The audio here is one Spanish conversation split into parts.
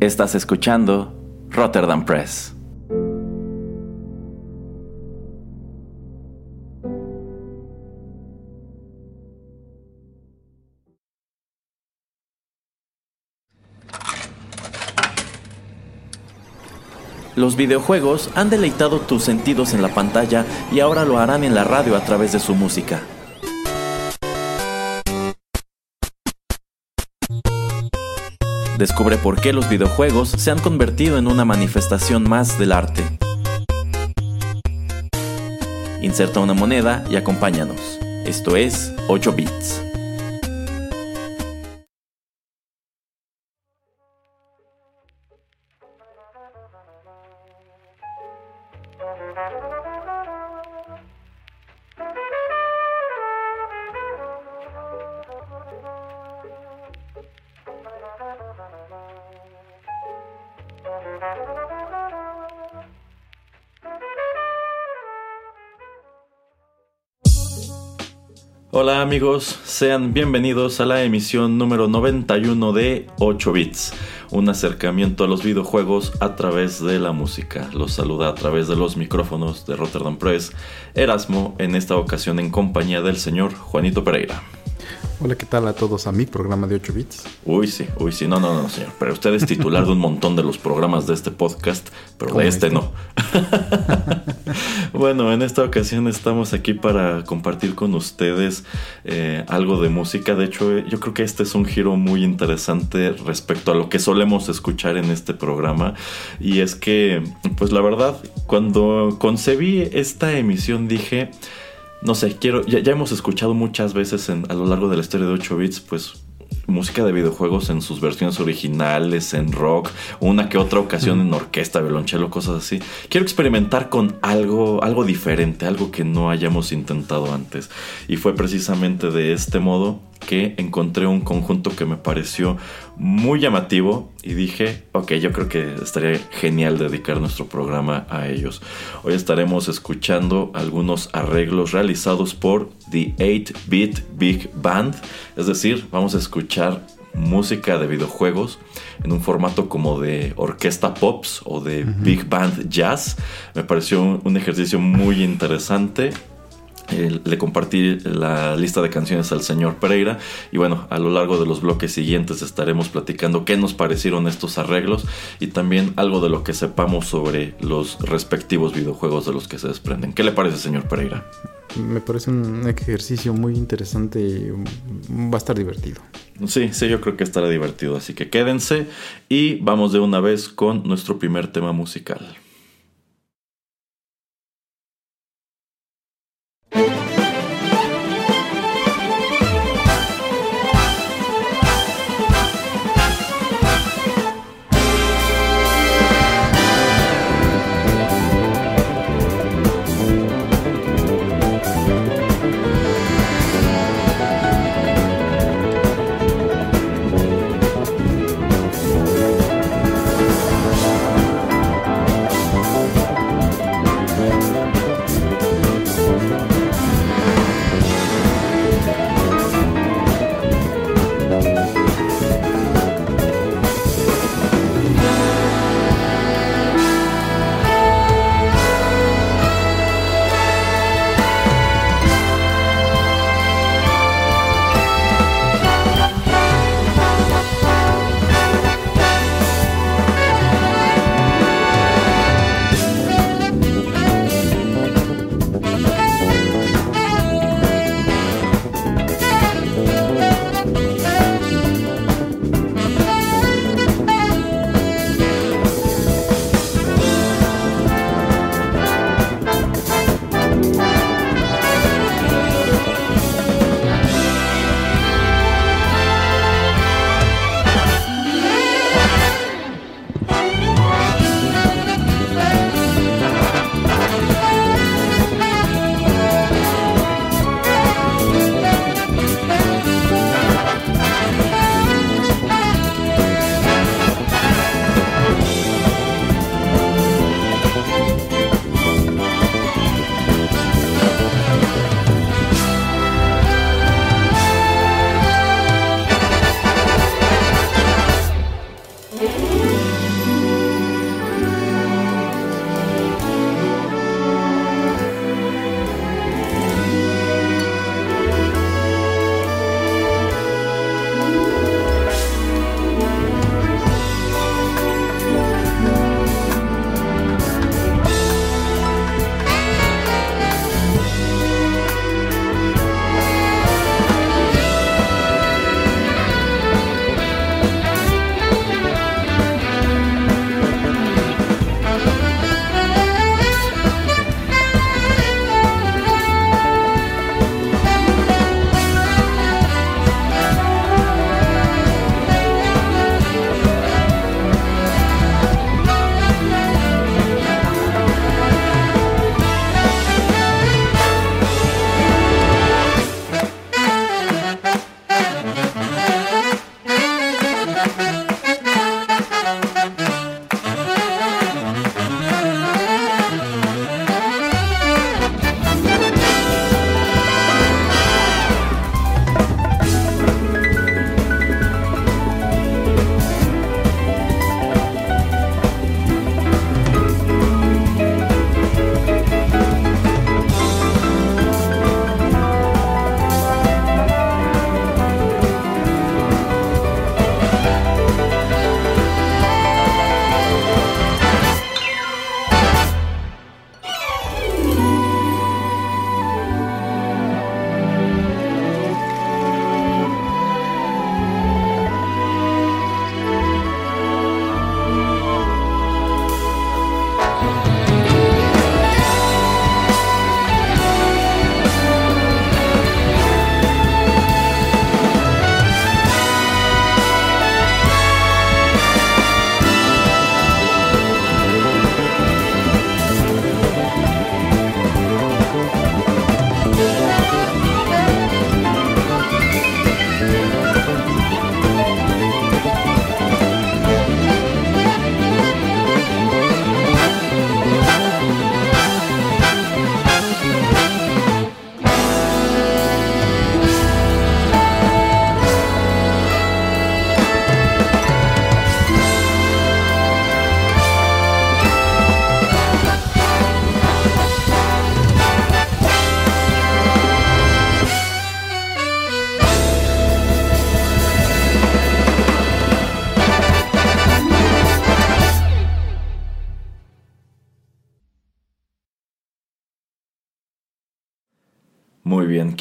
Estás escuchando Rotterdam Press. Los videojuegos han deleitado tus sentidos en la pantalla y ahora lo harán en la radio a través de su música. Descubre por qué los videojuegos se han convertido en una manifestación más del arte. Inserta una moneda y acompáñanos. Esto es 8 bits. Amigos, sean bienvenidos a la emisión número 91 de 8 bits, un acercamiento a los videojuegos a través de la música. Los saluda a través de los micrófonos de Rotterdam Press Erasmo, en esta ocasión en compañía del señor Juanito Pereira. Hola, ¿qué tal a todos a mi programa de 8 bits? Uy, sí, uy, sí, no, no, no, señor. Pero usted es titular de un montón de los programas de este podcast, pero de este, no. bueno, en esta ocasión estamos aquí para compartir con ustedes eh, algo de música. De hecho, yo creo que este es un giro muy interesante respecto a lo que solemos escuchar en este programa. Y es que, pues la verdad, cuando concebí esta emisión dije no sé, quiero, ya, hemos escuchado muchas veces a lo largo de la historia de 8 bits, pues música de videojuegos en sus versiones originales, en rock, una que otra ocasión en orquesta, violonchelo, cosas así. Quiero experimentar con algo, algo diferente, algo que no hayamos intentado antes. Y fue precisamente de este modo que encontré un conjunto que me pareció muy llamativo y dije, ok, yo creo que estaría genial dedicar nuestro programa a ellos. Hoy estaremos escuchando algunos arreglos realizados por The 8-Bit Big Band, es decir, vamos a escuchar música de videojuegos en un formato como de orquesta pops o de big band jazz. Me pareció un ejercicio muy interesante le compartí la lista de canciones al señor Pereira y bueno, a lo largo de los bloques siguientes estaremos platicando qué nos parecieron estos arreglos y también algo de lo que sepamos sobre los respectivos videojuegos de los que se desprenden. ¿Qué le parece, señor Pereira? Me parece un ejercicio muy interesante y va a estar divertido. Sí, sí, yo creo que estará divertido, así que quédense y vamos de una vez con nuestro primer tema musical.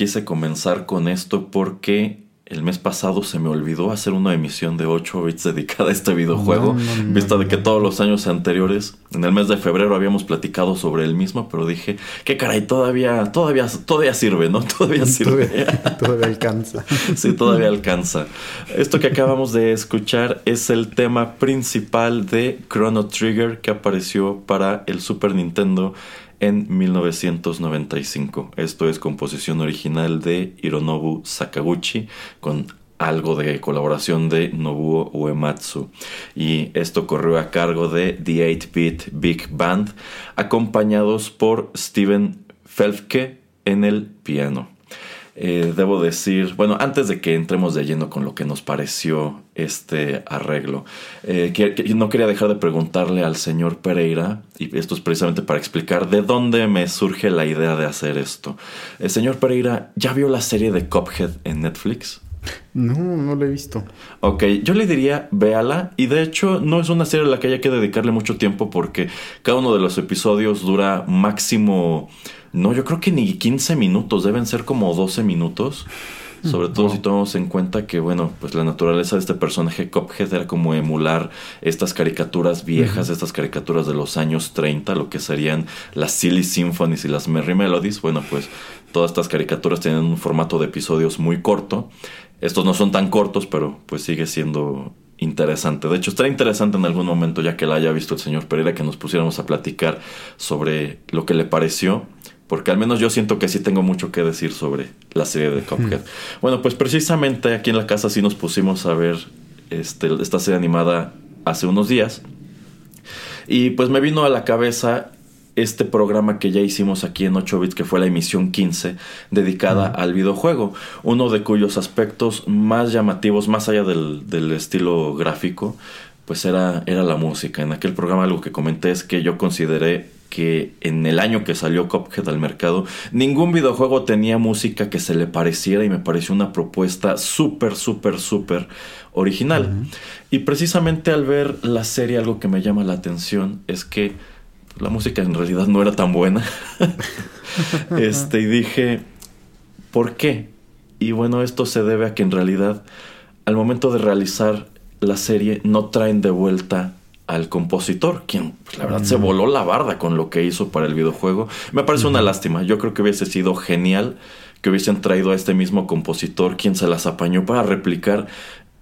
Quise comenzar con esto porque el mes pasado se me olvidó hacer una emisión de 8 bits dedicada a este videojuego, vista de que todos los años anteriores, en el mes de febrero habíamos platicado sobre el mismo, pero dije, qué caray, todavía, todavía, todavía sirve, ¿no? Todavía sirve. Todavía, alcanza. sí, todavía alcanza. Esto que acabamos de escuchar es el tema principal de Chrono Trigger que apareció para el Super Nintendo en 1995. Esto es composición original de Hironobu Sakaguchi con algo de colaboración de Nobuo Uematsu. Y esto corrió a cargo de The 8-Bit Big Band, acompañados por Steven Felfke en el piano. Eh, debo decir, bueno, antes de que entremos de lleno con lo que nos pareció este arreglo, eh, no quería dejar de preguntarle al señor Pereira, y esto es precisamente para explicar de dónde me surge la idea de hacer esto. El eh, señor Pereira, ¿ya vio la serie de Cophead en Netflix? No, no la he visto. Ok, yo le diría, véala. Y de hecho, no es una serie a la que haya que dedicarle mucho tiempo porque cada uno de los episodios dura máximo no, yo creo que ni 15 minutos, deben ser como 12 minutos. Sobre todo si tomamos en cuenta que, bueno, pues la naturaleza de este personaje Cophead era como emular estas caricaturas viejas, estas caricaturas de los años 30, lo que serían las Silly Symphonies y las Merry Melodies. Bueno, pues todas estas caricaturas tienen un formato de episodios muy corto. Estos no son tan cortos, pero pues sigue siendo interesante. De hecho, estaría interesante en algún momento, ya que la haya visto el señor Pereira, que nos pusiéramos a platicar sobre lo que le pareció porque al menos yo siento que sí tengo mucho que decir sobre la serie de Cuphead. Bueno, pues precisamente aquí en la casa sí nos pusimos a ver este, esta serie animada hace unos días. Y pues me vino a la cabeza este programa que ya hicimos aquí en 8 bits, que fue la emisión 15, dedicada al videojuego. Uno de cuyos aspectos más llamativos, más allá del, del estilo gráfico, pues era, era la música. En aquel programa algo que comenté es que yo consideré que en el año que salió Cuphead al mercado, ningún videojuego tenía música que se le pareciera y me pareció una propuesta súper, súper, súper original. Y precisamente al ver la serie algo que me llama la atención es que la música en realidad no era tan buena. este, y dije, ¿por qué? Y bueno, esto se debe a que en realidad al momento de realizar la serie no traen de vuelta al compositor, quien pues, la verdad se mm. voló la barda con lo que hizo para el videojuego. Me parece una lástima. Yo creo que hubiese sido genial que hubiesen traído a este mismo compositor, quien se las apañó para replicar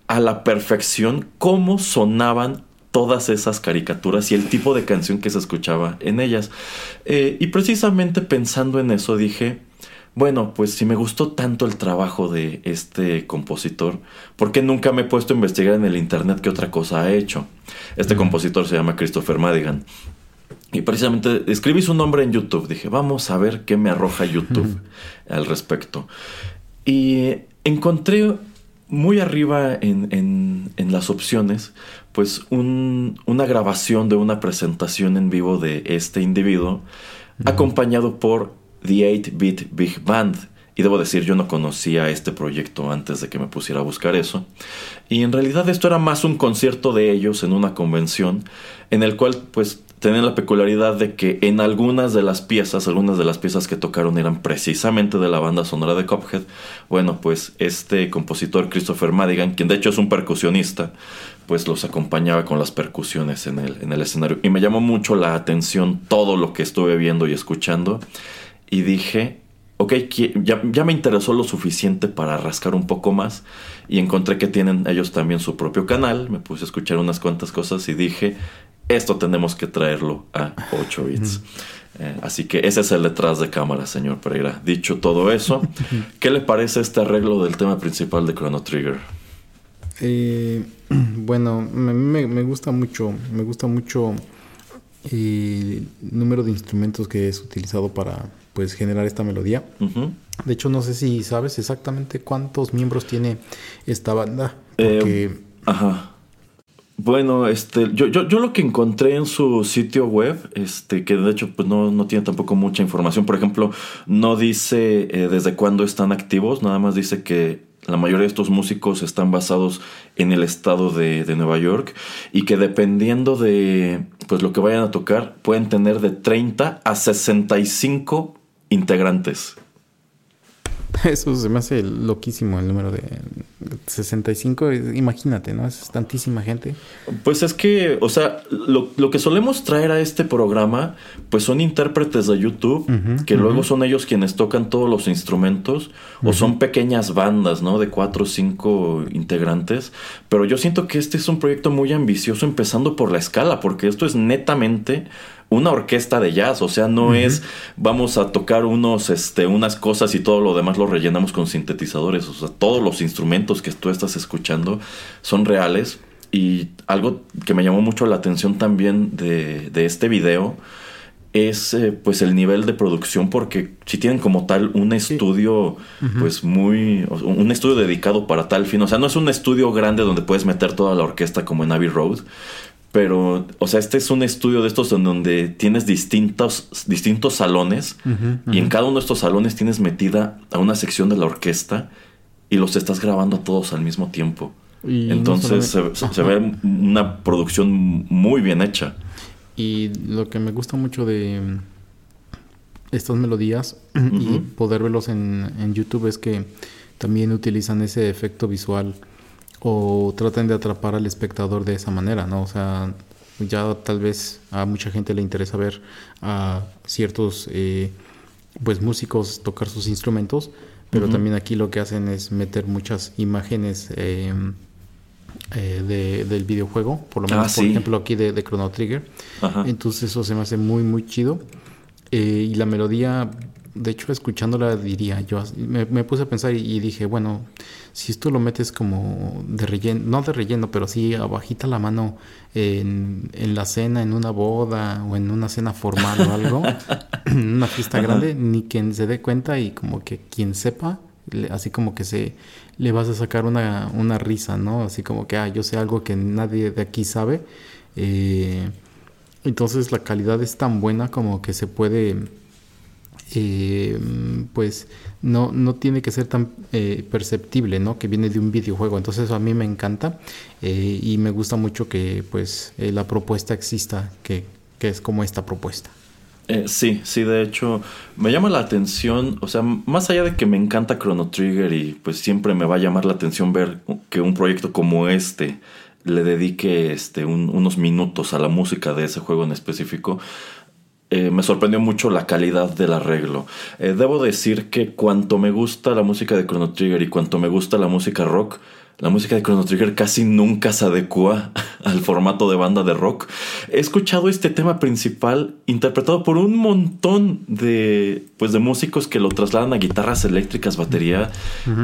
a la perfección cómo sonaban todas esas caricaturas y el tipo de canción que se escuchaba en ellas. Eh, y precisamente pensando en eso dije, bueno, pues si me gustó tanto el trabajo de este compositor, ¿por qué nunca me he puesto a investigar en el internet qué otra cosa ha hecho? Este compositor se llama Christopher Madigan. Y precisamente escribí su nombre en YouTube. Dije, vamos a ver qué me arroja YouTube al respecto. Y encontré muy arriba en, las opciones, pues una grabación de una presentación en vivo de este individuo, acompañado por The 8-Bit Big Band. Y debo decir, yo no conocía este proyecto antes de que me pusiera a buscar eso. Y en realidad esto era más un concierto de ellos en una convención, en el cual pues tenían la peculiaridad de que en algunas de las piezas, algunas de las piezas que tocaron eran precisamente de la banda sonora de Cophead. Bueno, pues este compositor Christopher Madigan, quien de hecho es un percusionista, pues los acompañaba con las percusiones en el, en el escenario. Y me llamó mucho la atención todo lo que estuve viendo y escuchando y dije, ok, ya, ya, me interesó lo suficiente para rascar un poco más y encontré que tienen ellos también su propio canal, me puse a escuchar unas cuantas cosas y dije, esto tenemos que traerlo a 8 bits. Eh, así que ese es el detrás de cámara, señor Pereira. Dicho todo eso, ¿qué le parece este arreglo del tema principal de Chrono Trigger? Eh, bueno, me, me, gusta mucho, me gusta mucho el número de instrumentos que es utilizado para pues generar esta melodía. De hecho, no sé si sabes exactamente cuántos miembros tiene esta banda. Eh, ajá. Bueno, este, yo, yo, yo, lo que encontré en su sitio web, este, que de hecho pues no, no tiene tampoco mucha información, por ejemplo, no dice eh, desde cuándo están activos, nada más dice que la mayoría de estos músicos están basados en el estado de, de, Nueva York y que dependiendo de pues, lo que vayan a tocar, pueden tener de 30 a 65 integrantes. Eso se me hace loquísimo el número de 65. Imagínate, ¿no? Es tantísima gente. Pues es que, o sea, lo, lo que solemos traer a este programa, pues son intérpretes de YouTube, que luego son ellos quienes tocan todos los instrumentos, o son pequeñas bandas, ¿no? De cuatro o cinco integrantes. Pero yo siento que este es un proyecto muy ambicioso, empezando por la escala, porque esto es netamente una orquesta de jazz, o sea, no es vamos a tocar unos, este, unas cosas y todo lo demás lo rellenamos con sintetizadores, o sea, todos los instrumentos que tú estás escuchando son reales. Y algo que me llamó mucho la atención también de, de este video es eh, pues el nivel de producción porque si tienen como tal un estudio pues muy un estudio dedicado para tal fin o sea no es un estudio grande donde puedes meter toda la orquesta como en Abbey Road pero, o sea, este es un estudio de estos en donde tienes distintos, distintos salones y en cada uno de estos salones tienes metida a una sección de la orquesta y los estás grabando todos al mismo tiempo. Entonces se, ve una producción muy bien hecha. Y lo que me gusta mucho de estas melodías y poder verlos en, en YouTube es que también utilizan ese efecto visual o traten de atrapar al espectador de esa manera, ¿no? O sea, ya tal vez a mucha gente le interesa ver a ciertos eh, pues músicos tocar sus instrumentos, pero también aquí lo que hacen es meter muchas imágenes em, eh, del videojuego, por lo menos ah, por ejemplo aquí de, Chrono Trigger. Entonces eso se me hace muy muy chido. Eh, y la melodía de hecho, escuchándola diría yo, me, puse a pensar y, dije, bueno, si esto lo metes como de relleno, no de relleno, pero sí abajita la mano en, la cena, en una boda o en una cena formal o algo, en una fiesta grande, ni quien se dé cuenta y como que quien sepa, así como que se le vas a sacar una, una risa, ¿no? Así como que, ah, yo sé algo que nadie de aquí sabe. Eh, entonces la calidad es tan buena como que se puede eh, pues no, no tiene que ser tan eh, perceptible, ¿no? Que viene de un videojuego. Entonces a mí me encanta eh, y me gusta mucho que pues la propuesta exista, que, que, es como esta propuesta. sí, sí, de hecho me llama la atención, o sea, más allá de que me encanta Chrono Trigger y pues siempre me va a llamar la atención ver que un proyecto como este le dedique este, unos minutos a la música de ese juego en específico, eh, me sorprendió mucho la calidad del arreglo. Eh, debo decir que cuanto me gusta la música de Chrono Trigger y cuanto me gusta la música rock, la música de Chrono Trigger casi nunca se adecua al formato de banda de rock. He escuchado este tema principal interpretado por un montón de, pues, de músicos que lo trasladan a guitarras eléctricas, batería,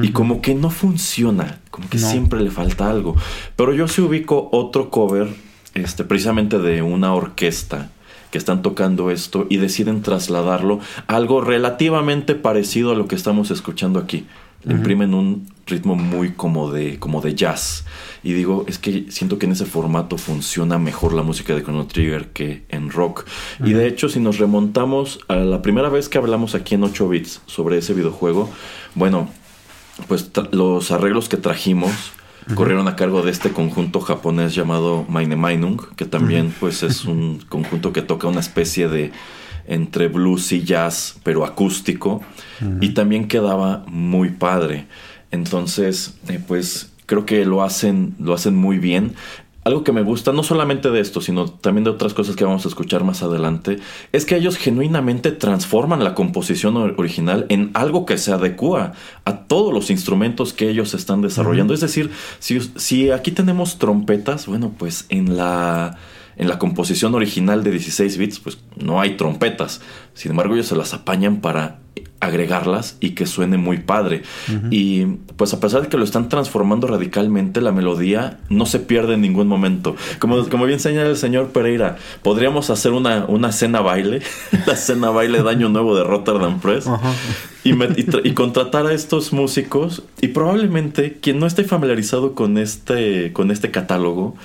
y como que no funciona, como que siempre le falta algo. Pero yo sí ubico otro cover, este, precisamente de una orquesta que están tocando esto y deciden trasladarlo a algo relativamente parecido a lo que estamos escuchando aquí. Le imprimen un ritmo muy como de, como de jazz. Y digo, es que siento que en ese formato funciona mejor la música de Chrono Trigger que en rock. Y de hecho, si nos remontamos a la primera vez que hablamos aquí en 8 bits sobre ese videojuego, bueno, pues los arreglos que trajimos corrieron a cargo de este conjunto japonés llamado Maine Mainung, que también pues es un conjunto que toca una especie de entre blues y jazz, pero acústico, y también quedaba muy padre. Entonces, eh, pues creo que lo hacen, lo hacen muy bien algo que me gusta, no solamente de esto, sino también de otras cosas que vamos a escuchar más adelante, es que ellos genuinamente transforman la composición original en algo que se adecua a todos los instrumentos que ellos están desarrollando. Es decir, si, si aquí tenemos trompetas, bueno, pues en la en la composición original de 16 bits, pues no hay trompetas. Sin embargo, ellos se las apañan para agregarlas y que suene muy padre. Y pues a pesar de que lo están transformando radicalmente, la melodía no se pierde en ningún momento. Como, como bien señala el señor Pereira, podríamos hacer una, una escena baile, la escena baile de Año Nuevo de Rotterdam Press, y, y, contratar a estos músicos. Y probablemente quien no esté familiarizado con este, con este catálogo,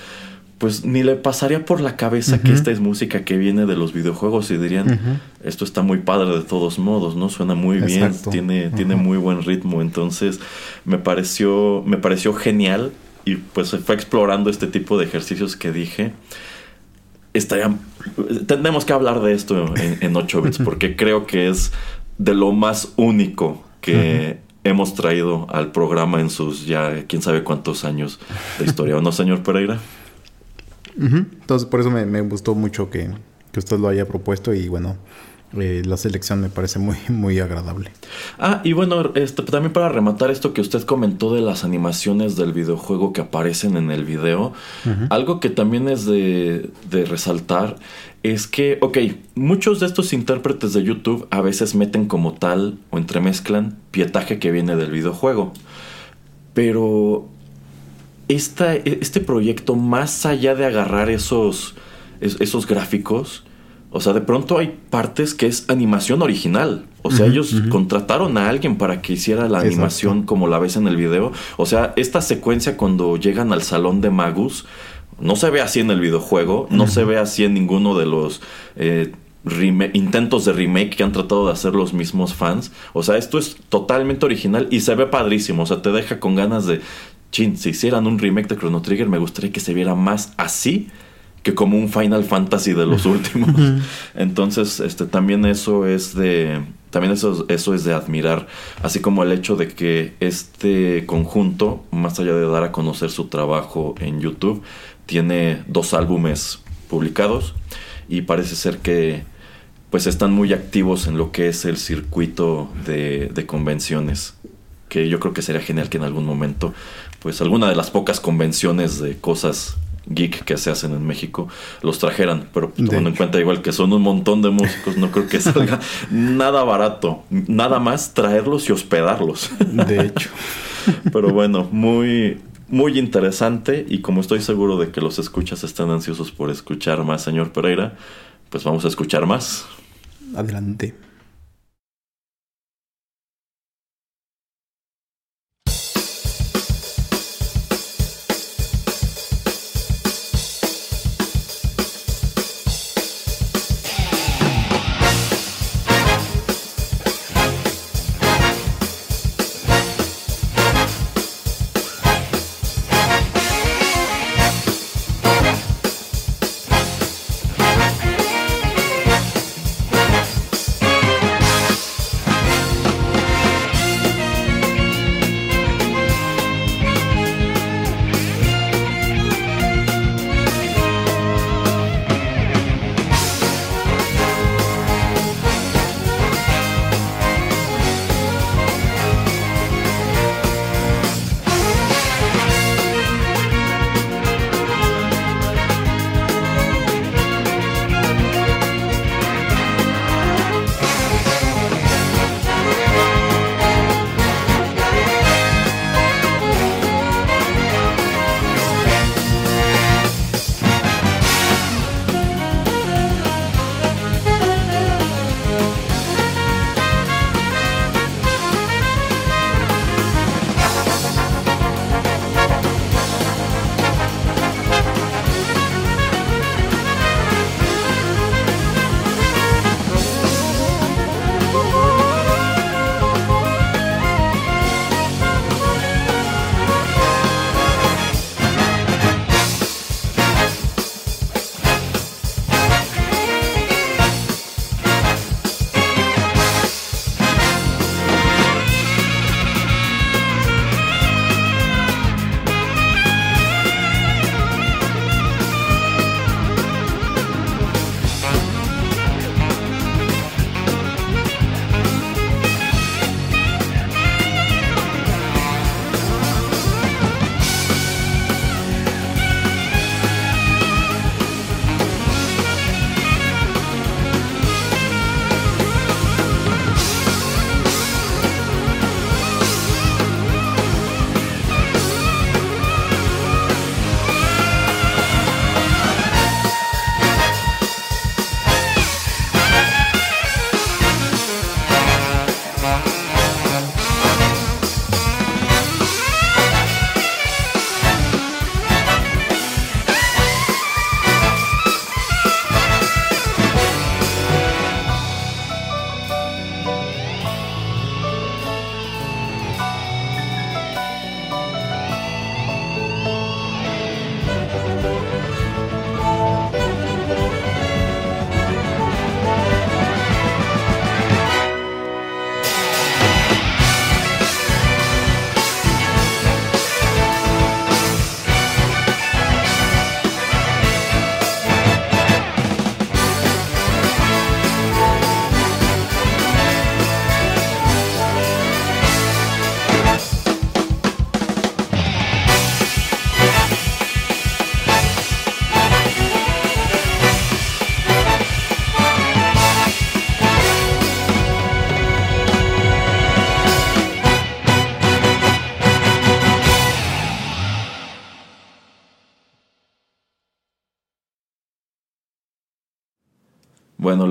pues ni le pasaría por la cabeza que esta es música que viene de los videojuegos y dirían, esto está muy padre de todos modos, ¿no? Suena muy bien, tiene, tiene muy buen ritmo. Entonces, me pareció, me pareció genial y pues se fue explorando este tipo de ejercicios que dije. Estaría, tenemos que hablar de esto en, en 8 bits porque creo que es de lo más único que hemos traído al programa en sus ya quién sabe cuántos años de historia, ¿o no, señor Pereira? Entonces, por eso me, gustó mucho que, que usted lo haya propuesto y bueno, eh, la selección me parece muy, muy agradable. Ah, y bueno, este, también para rematar esto que usted comentó de las animaciones del videojuego que aparecen en el video, algo que también es de, de, resaltar es que, ok, muchos de estos intérpretes de YouTube a veces meten como tal o entremezclan pietaje que viene del videojuego, pero esta, este proyecto, más allá de agarrar esos, esos gráficos, o sea, de pronto hay partes que es animación original. O sea, ellos contrataron a alguien para que hiciera la animación como la ves en el video. O sea, esta secuencia cuando llegan al salón de Magus no se ve así en el videojuego, no se ve así en ninguno de los eh, intentos de remake que han tratado de hacer los mismos fans. O sea, esto es totalmente original y se ve padrísimo. O sea, te deja con ganas de, chin, si hicieran un remake de Chrono Trigger, me gustaría que se viera más así que como un Final Fantasy de los últimos. Entonces, este también eso es de también eso, eso es de admirar, así como el hecho de que este conjunto, más allá de dar a conocer su trabajo en YouTube, tiene dos álbumes publicados y parece ser que pues están muy activos en lo que es el circuito de, de convenciones que yo creo que sería genial que en algún momento pues alguna de las pocas convenciones de cosas geek que se hacen en México los trajeran, pero tomando en cuenta igual que son un montón de músicos, no creo que salga nada barato, nada más traerlos y hospedarlos. De hecho. Pero bueno, muy muy interesante y como estoy seguro de que los escuchas están ansiosos por escuchar más, señor Pereira, pues vamos a escuchar más. Adelante.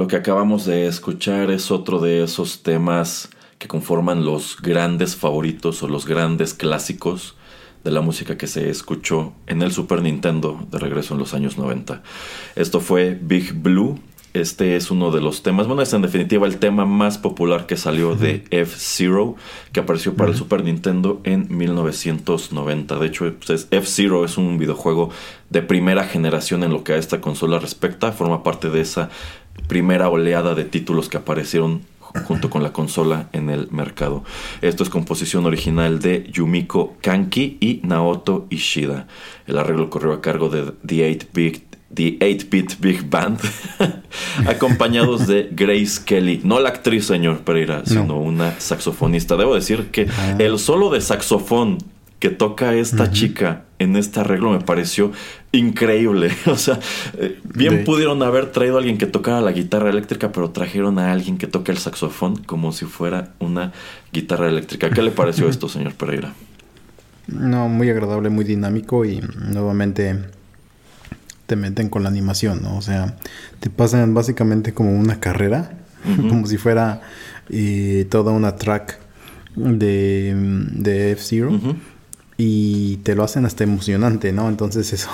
Lo que acabamos de escuchar es otro de esos temas que conforman los grandes favoritos o los grandes clásicos de la música que se escuchó en el Super Nintendo de regreso en los años 90. Esto fue Big Blue. Este es uno de los temas, bueno, es en definitiva el tema más popular que salió de F-Zero, que apareció para el Super Nintendo en 1990. De hecho, pues, F-Zero es un videojuego de primera generación en lo que a esta consola respecta, forma parte de esa primera oleada de títulos que aparecieron junto con la consola en el mercado. Esto es composición original de Yumiko Kanki y Naoto Ishida. El arreglo corrió a cargo de The 8-Bit The 8-Bit Big Band, acompañados de Grace Kelly, no la actriz, señor Pereira, sino una saxofonista. Debo decir que ah. el solo de saxofón que toca esta chica en este arreglo me pareció increíble. O sea, eh, bien pudieron haber traído a alguien que tocara la guitarra eléctrica, pero trajeron a alguien que toca el saxofón como si fuera una guitarra eléctrica. ¿Qué le pareció esto, señor Pereira? No, muy agradable, muy dinámico y nuevamente te meten con la animación, ¿no? O sea, te pasan básicamente como una carrera, como si fuera eh, toda una track de, de F-Zero y te lo hacen hasta emocionante, ¿no? Entonces eso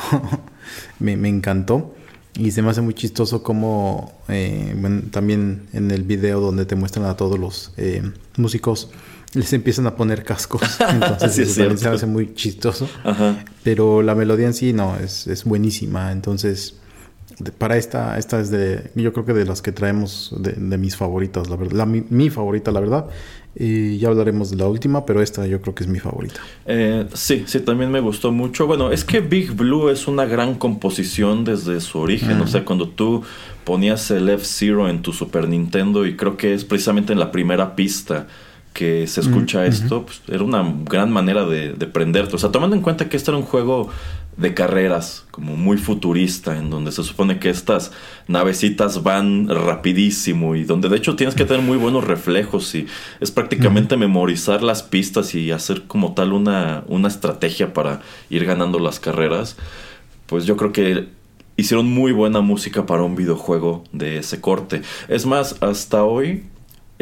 me, encantó. Y se me hace muy chistoso como eh, también en el video donde te muestran a todos los eh, músicos les empiezan a poner cascos. Entonces eso también se me hace muy chistoso. Pero la melodía en sí no, es, es buenísima. Entonces, para esta, esta es de, yo creo que de las que traemos de, mis favoritas, la verdad. mi, favorita, la verdad. Y ya hablaremos de la última, pero esta yo creo que es mi favorita. Eh, sí, sí, también me gustó mucho. Bueno, es que Big Blue es una gran composición desde su origen. O sea, cuando tú ponías el F-Zero en tu Super Nintendo, y creo que es precisamente en la primera pista que se escucha esto, pues, era una gran manera de, de prenderte. O sea, tomando en cuenta que este era un juego de carreras, como muy futurista, en donde se supone que estas navecitas van rapidísimo y donde de hecho tienes que tener muy buenos reflejos y es prácticamente memorizar las pistas y hacer como tal una, una estrategia para ir ganando las carreras, pues yo creo que hicieron muy buena música para un videojuego de ese corte. Es más, hasta hoy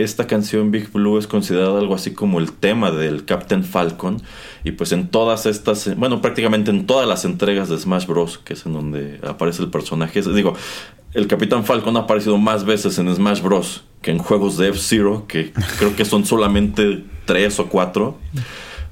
esta canción Big Blue es considerada algo así como el tema del Captain Falcon. Y pues en todas estas, bueno, prácticamente en todas las entregas de Smash Bros., que es en donde aparece el personaje. Digo, el Capitán Falcon ha aparecido más veces en Smash Bros. que en juegos de F-Zero, que creo que son solamente tres o cuatro.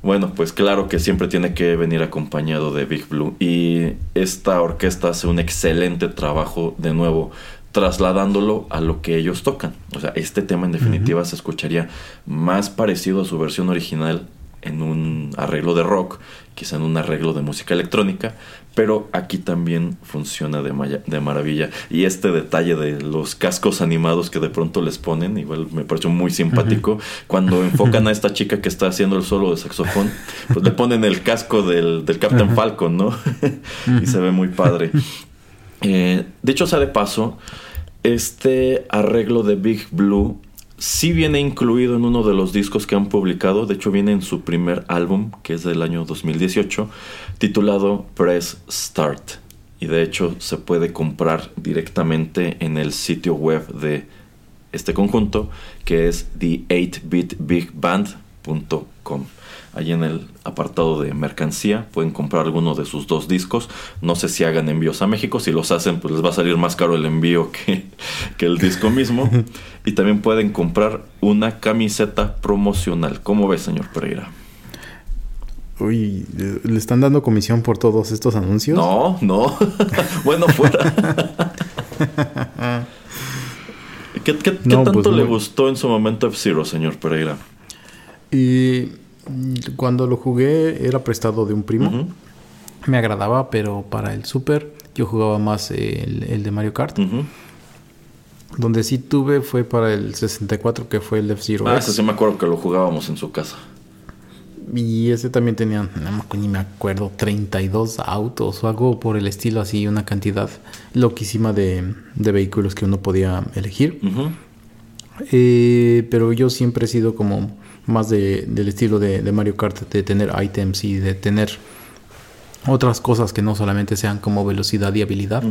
Bueno, pues claro que siempre tiene que venir acompañado de Big Blue. Y esta orquesta hace un excelente trabajo de nuevo trasladándolo a lo que ellos tocan. O sea, este tema en definitiva se escucharía más parecido a su versión original en un arreglo de rock, quizá en un arreglo de música electrónica, pero aquí también funciona de, de maravilla. Y este detalle de los cascos animados que de pronto les ponen, igual me pareció muy simpático, cuando enfocan a esta chica que está haciendo el solo de saxofón, pues le ponen el casco del, del Captain Falcon, ¿no? y se ve muy padre. Eh, de hecho, sea de paso, este arreglo de Big Blue sí viene incluido en uno de los discos que han publicado. De hecho, viene en su primer álbum, que es del año 2018, titulado Press Start. Y de hecho, se puede comprar directamente en el sitio web de este conjunto, que es the8bitbigband.com. Allí en el apartado de mercancía pueden comprar alguno de sus dos discos. No sé si hagan envíos a México. Si los hacen, pues les va a salir más caro el envío que, que el disco mismo. y también pueden comprar una camiseta promocional. ¿Cómo ves, señor Pereira? Uy, ¿le están dando comisión por todos estos anuncios? No, no. bueno, fuera. ¿Qué, qué, tanto pues le gustó en su momento F-Zero, señor Pereira? Y cuando lo jugué era prestado de un primo. Me agradaba, pero para el Super yo jugaba más el, de Mario Kart. Donde sí tuve fue para el 64, que fue el F-Zero. Ah, ese sí me acuerdo que lo jugábamos en su casa. Y ese también tenía, no, ni me acuerdo, 32 autos o algo por el estilo, así, una cantidad loquísima de, vehículos que uno podía elegir. Eh, pero yo siempre he sido como más de, del estilo de, Mario Kart, de tener items y de tener otras cosas que no solamente sean como velocidad y habilidad.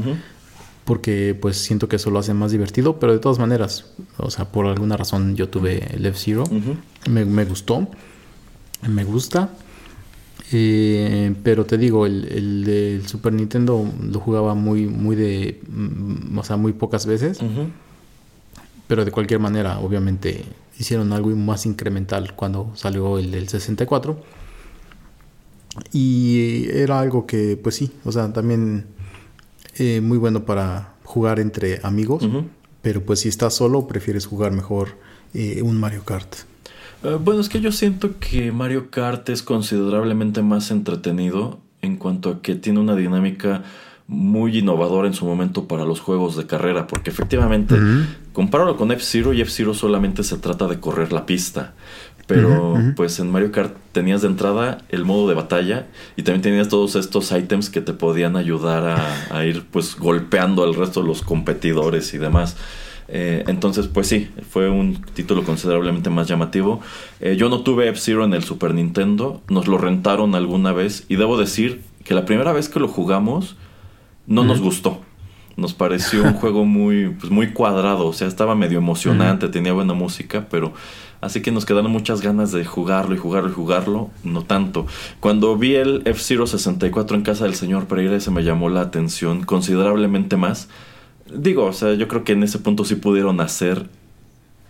porque pues siento que eso lo hace más divertido, pero de todas maneras, o sea, por alguna razón yo tuve el F-Zero, me, gustó, me gusta, eh, pero te digo, el, el del Super Nintendo lo jugaba muy, muy de, mm, o sea, muy pocas veces, pero de cualquier manera, obviamente, hicieron algo más incremental cuando salió el del 64. Y era algo que, pues sí, o sea, también eh, muy bueno para jugar entre amigos, pero pues si estás solo prefieres jugar mejor eh, un Mario Kart. Eh, bueno, es que yo siento que Mario Kart es considerablemente más entretenido en cuanto a que tiene una dinámica muy innovadora en su momento para los juegos de carrera, porque efectivamente, compáralo con F-Zero y F-Zero solamente se trata de correr la pista. Pero pues en Mario Kart tenías de entrada el modo de batalla y también tenías todos estos ítems que te podían ayudar a, ir pues golpeando al resto de los competidores y demás. Eh, entonces, pues sí, fue un título considerablemente más llamativo. Eh, yo no tuve F-Zero en el Super Nintendo, nos lo rentaron alguna vez y debo decir que la primera vez que lo jugamos no nos gustó. Nos pareció un juego muy, pues, muy cuadrado, o sea, estaba medio emocionante, tenía buena música, pero Así que nos quedaron muchas ganas de jugarlo y jugarlo y jugarlo, no tanto. Cuando vi el F-Zero 64 en casa del señor Pereira, se me llamó la atención considerablemente más. Digo, o sea, yo creo que en ese punto sí pudieron hacer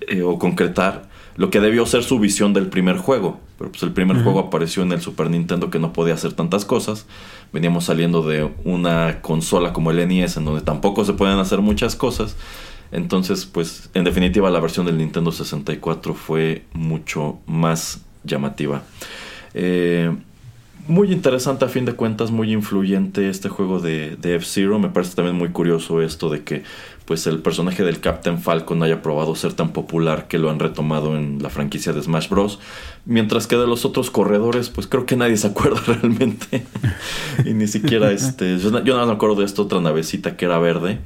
eh, o concretar lo que debió ser su visión del primer juego. Pero pues el primer juego apareció en el Super Nintendo que no podía hacer tantas cosas. Veníamos saliendo de una consola como el NES en donde tampoco se pueden hacer muchas cosas. Entonces, pues, en definitiva, la versión del Nintendo 64 fue mucho más llamativa. Eh, muy interesante a fin de cuentas, muy influyente este juego de, de F-Zero. Me parece también muy curioso esto de que pues el personaje del Captain Falcon haya probado ser tan popular que lo han retomado en la franquicia de Smash Bros. Mientras que de los otros corredores, pues creo que nadie se acuerda realmente. y ni siquiera este. Yo, yo no me acuerdo de esta otra navecita que era verde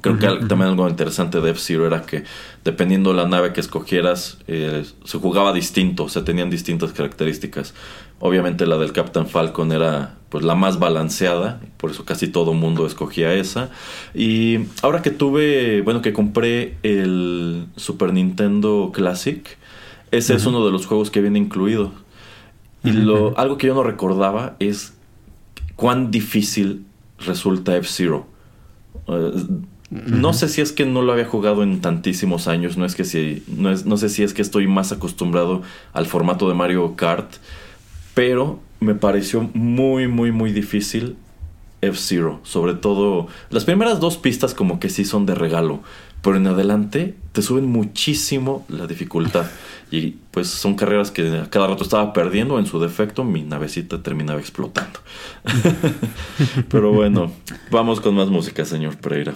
Creo que también algo interesante de F-Zero era que dependiendo de la nave que escogieras, eh, se jugaba distinto, o sea, tenían distintas características. Obviamente la del Captain Falcon era pues la más balanceada, por eso casi todo mundo escogía esa. Y ahora que tuve, bueno, que compré el Super Nintendo Classic, ese es uno de los juegos que viene incluido. Y lo, algo que yo no recordaba es cuán difícil resulta F-Zero. Eh, no sé si es que no lo había jugado en tantísimos años, no es que si, no, es, no sé si es que estoy más acostumbrado al formato de Mario Kart, pero me pareció muy, muy, muy difícil F-Zero. Sobre todo, las primeras dos pistas como que sí son de regalo, pero en adelante te suben muchísimo la dificultad. Y pues son carreras que a cada rato estaba perdiendo, en su defecto mi navecita terminaba explotando. pero bueno, vamos con más música, señor Pereira.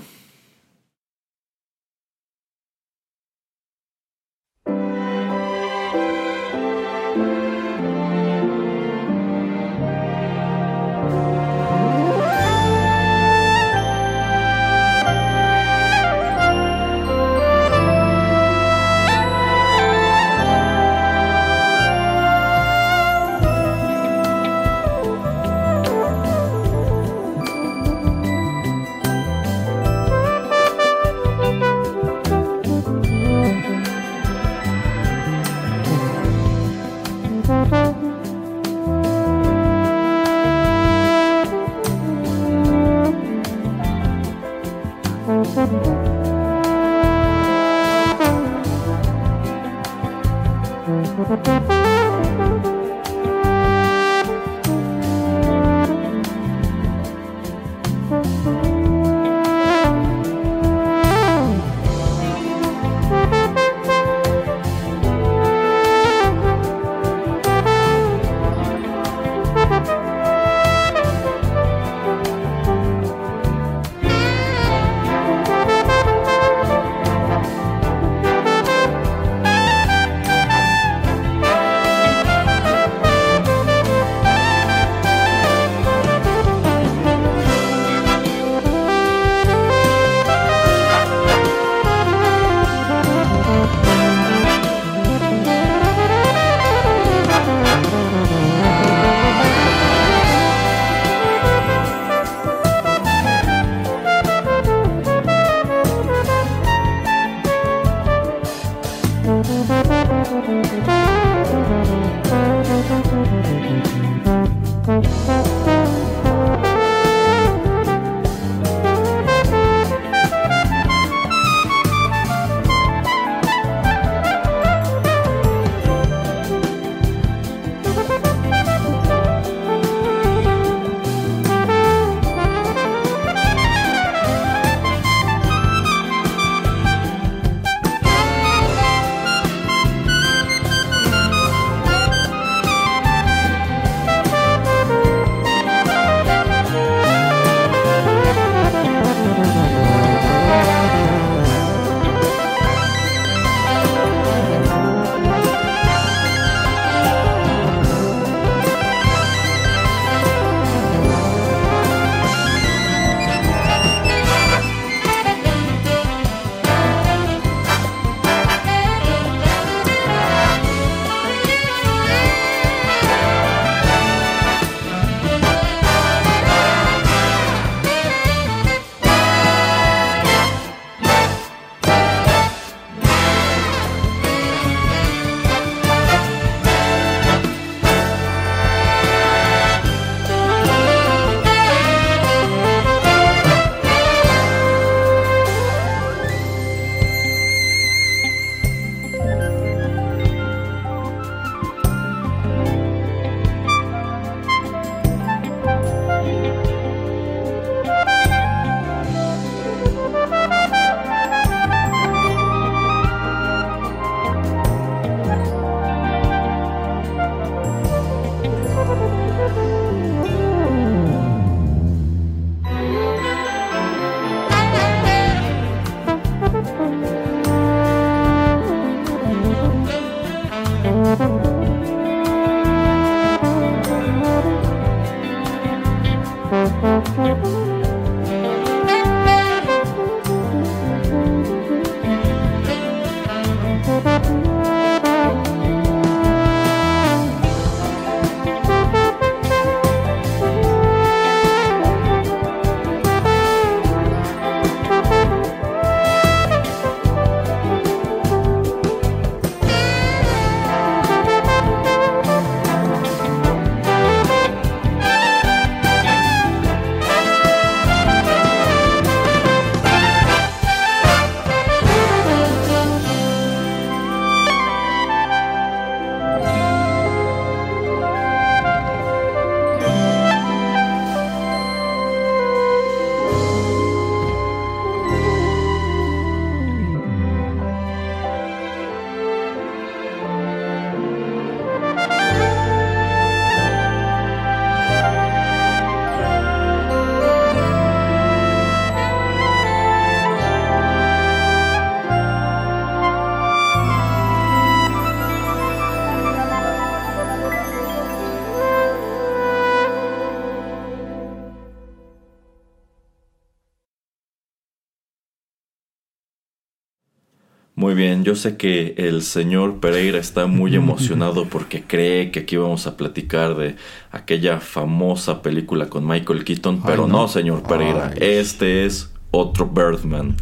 Muy bien, yo sé que el señor Pereira está muy emocionado porque cree que aquí vamos a platicar de aquella famosa película con Michael Keaton, pero no. señor Pereira, este es otro Birdman.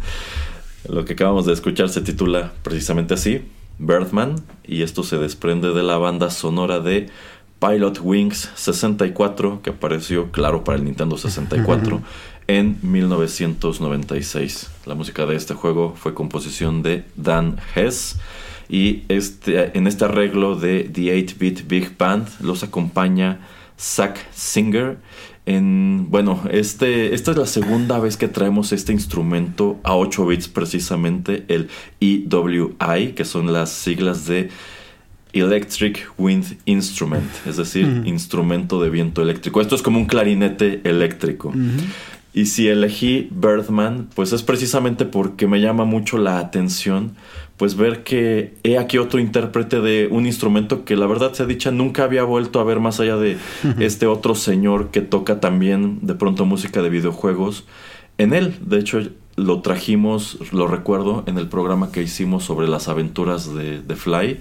Lo que acabamos de escuchar se titula precisamente así, Birdman, y esto se desprende de la banda sonora de Pilot Wings 64, que apareció, claro, para el Nintendo 64 en 1996. La música de este juego fue composición de Dan Hess y este, en este arreglo de The 8-Bit Big Band los acompaña Zach Singer. En, bueno, este, esta es la segunda vez que traemos este instrumento a 8 bits precisamente, el EWI, que son las siglas de Electric Wind Instrument, es decir, instrumento de viento eléctrico. Esto es como un clarinete eléctrico. Y si elegí Birdman, pues es precisamente porque me llama mucho la atención, pues ver que he aquí otro intérprete de un instrumento que la verdad se ha dicha nunca había vuelto a ver más allá de este otro señor que toca también de pronto música de videojuegos. En él, de hecho, lo trajimos, lo recuerdo, en el programa que hicimos sobre las aventuras de, de Fly.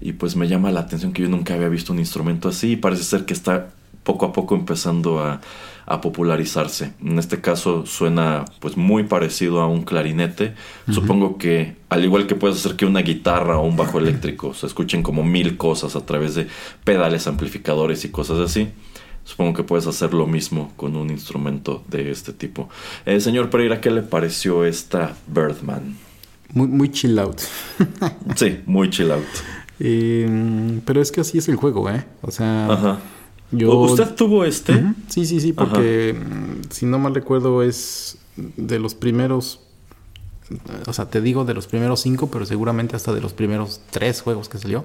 Y pues me llama la atención que yo nunca había visto un instrumento así y parece ser que está poco a poco empezando a, a popularizarse. En este caso suena pues muy parecido a un clarinete. Supongo que al igual que puedes hacer que una guitarra o un bajo eléctrico se escuchen como mil cosas a través de pedales, amplificadores y cosas así. Supongo que puedes hacer lo mismo con un instrumento de este tipo. Eh, señor Pereira, ¿qué le pareció esta Birdman? Muy, muy chill out. sí, muy chill out. Eh, pero es que así es el juego, ¿eh? O sea, Ajá. ¿Usted tuvo este? Sí, sí, sí, porque mm, si no mal recuerdo es de los primeros, o sea, te digo de los primeros cinco, pero seguramente hasta de los primeros tres juegos que salió.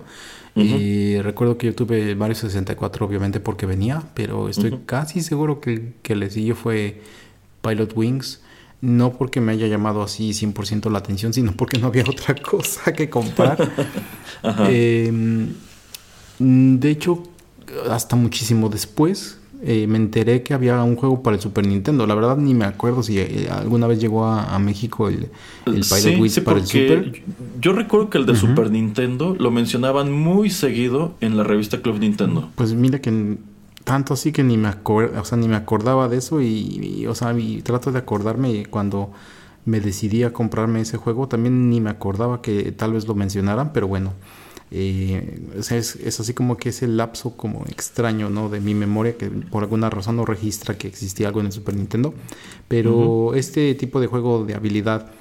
Y recuerdo que yo tuve Mario 64, obviamente, porque venía, pero estoy casi seguro que, que le siguió fue Pilot Wings. No porque me haya llamado así 100% la atención, sino porque no había otra cosa que comprar. Em, de hecho, hasta muchísimo después eh, me enteré que había un juego para el Super Nintendo. La verdad ni me acuerdo si eh, alguna vez llegó a, México el, el Pilot Wings para el Super. Yo recuerdo que el de Super Nintendo lo mencionaban muy seguido en la revista Club Nintendo. Pues mira que tanto así que ni me o sea, ni me acordaba de eso y, o sea, y trato de acordarme cuando me decidí a comprarme ese juego, también ni me acordaba que tal vez lo mencionaran, pero bueno. Eh, es, así como que ese lapso como extraño, ¿no? De mi memoria que por alguna razón no registra que existía algo en el Super Nintendo. Pero este tipo de juego de habilidad,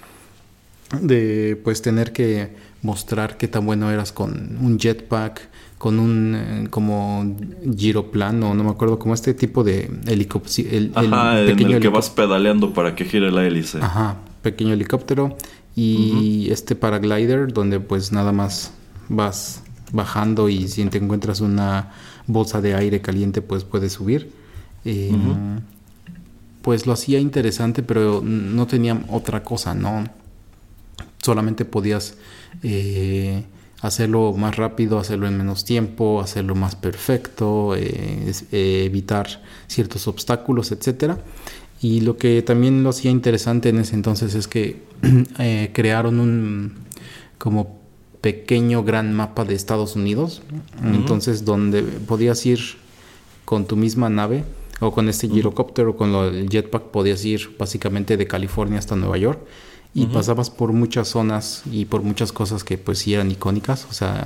de pues tener que mostrar qué tan bueno eras con un jetpack, con un eh, como giroplano, no me acuerdo, como este tipo de helicóptero. El, Ajá, en el que vas pedaleando para que gire la hélice. Ajá, pequeño helicóptero. Y este paraglider, donde pues nada más vas bajando y si te encuentras una bolsa de aire caliente pues puedes subir. Eh, pues lo hacía interesante pero no tenía otra cosa, ¿no? Solamente podías eh, hacerlo más rápido, hacerlo en menos tiempo, hacerlo más perfecto, eh, evitar ciertos obstáculos, etcétera. Y lo que también lo hacía interesante en ese entonces es que crearon un como pequeño gran mapa de Estados Unidos. Entonces, donde podías ir con tu misma nave o con este girocóptero o con el jetpack, podías ir básicamente de California hasta Nueva York y pasabas por muchas zonas y por muchas cosas que pues sí eran icónicas, o sea,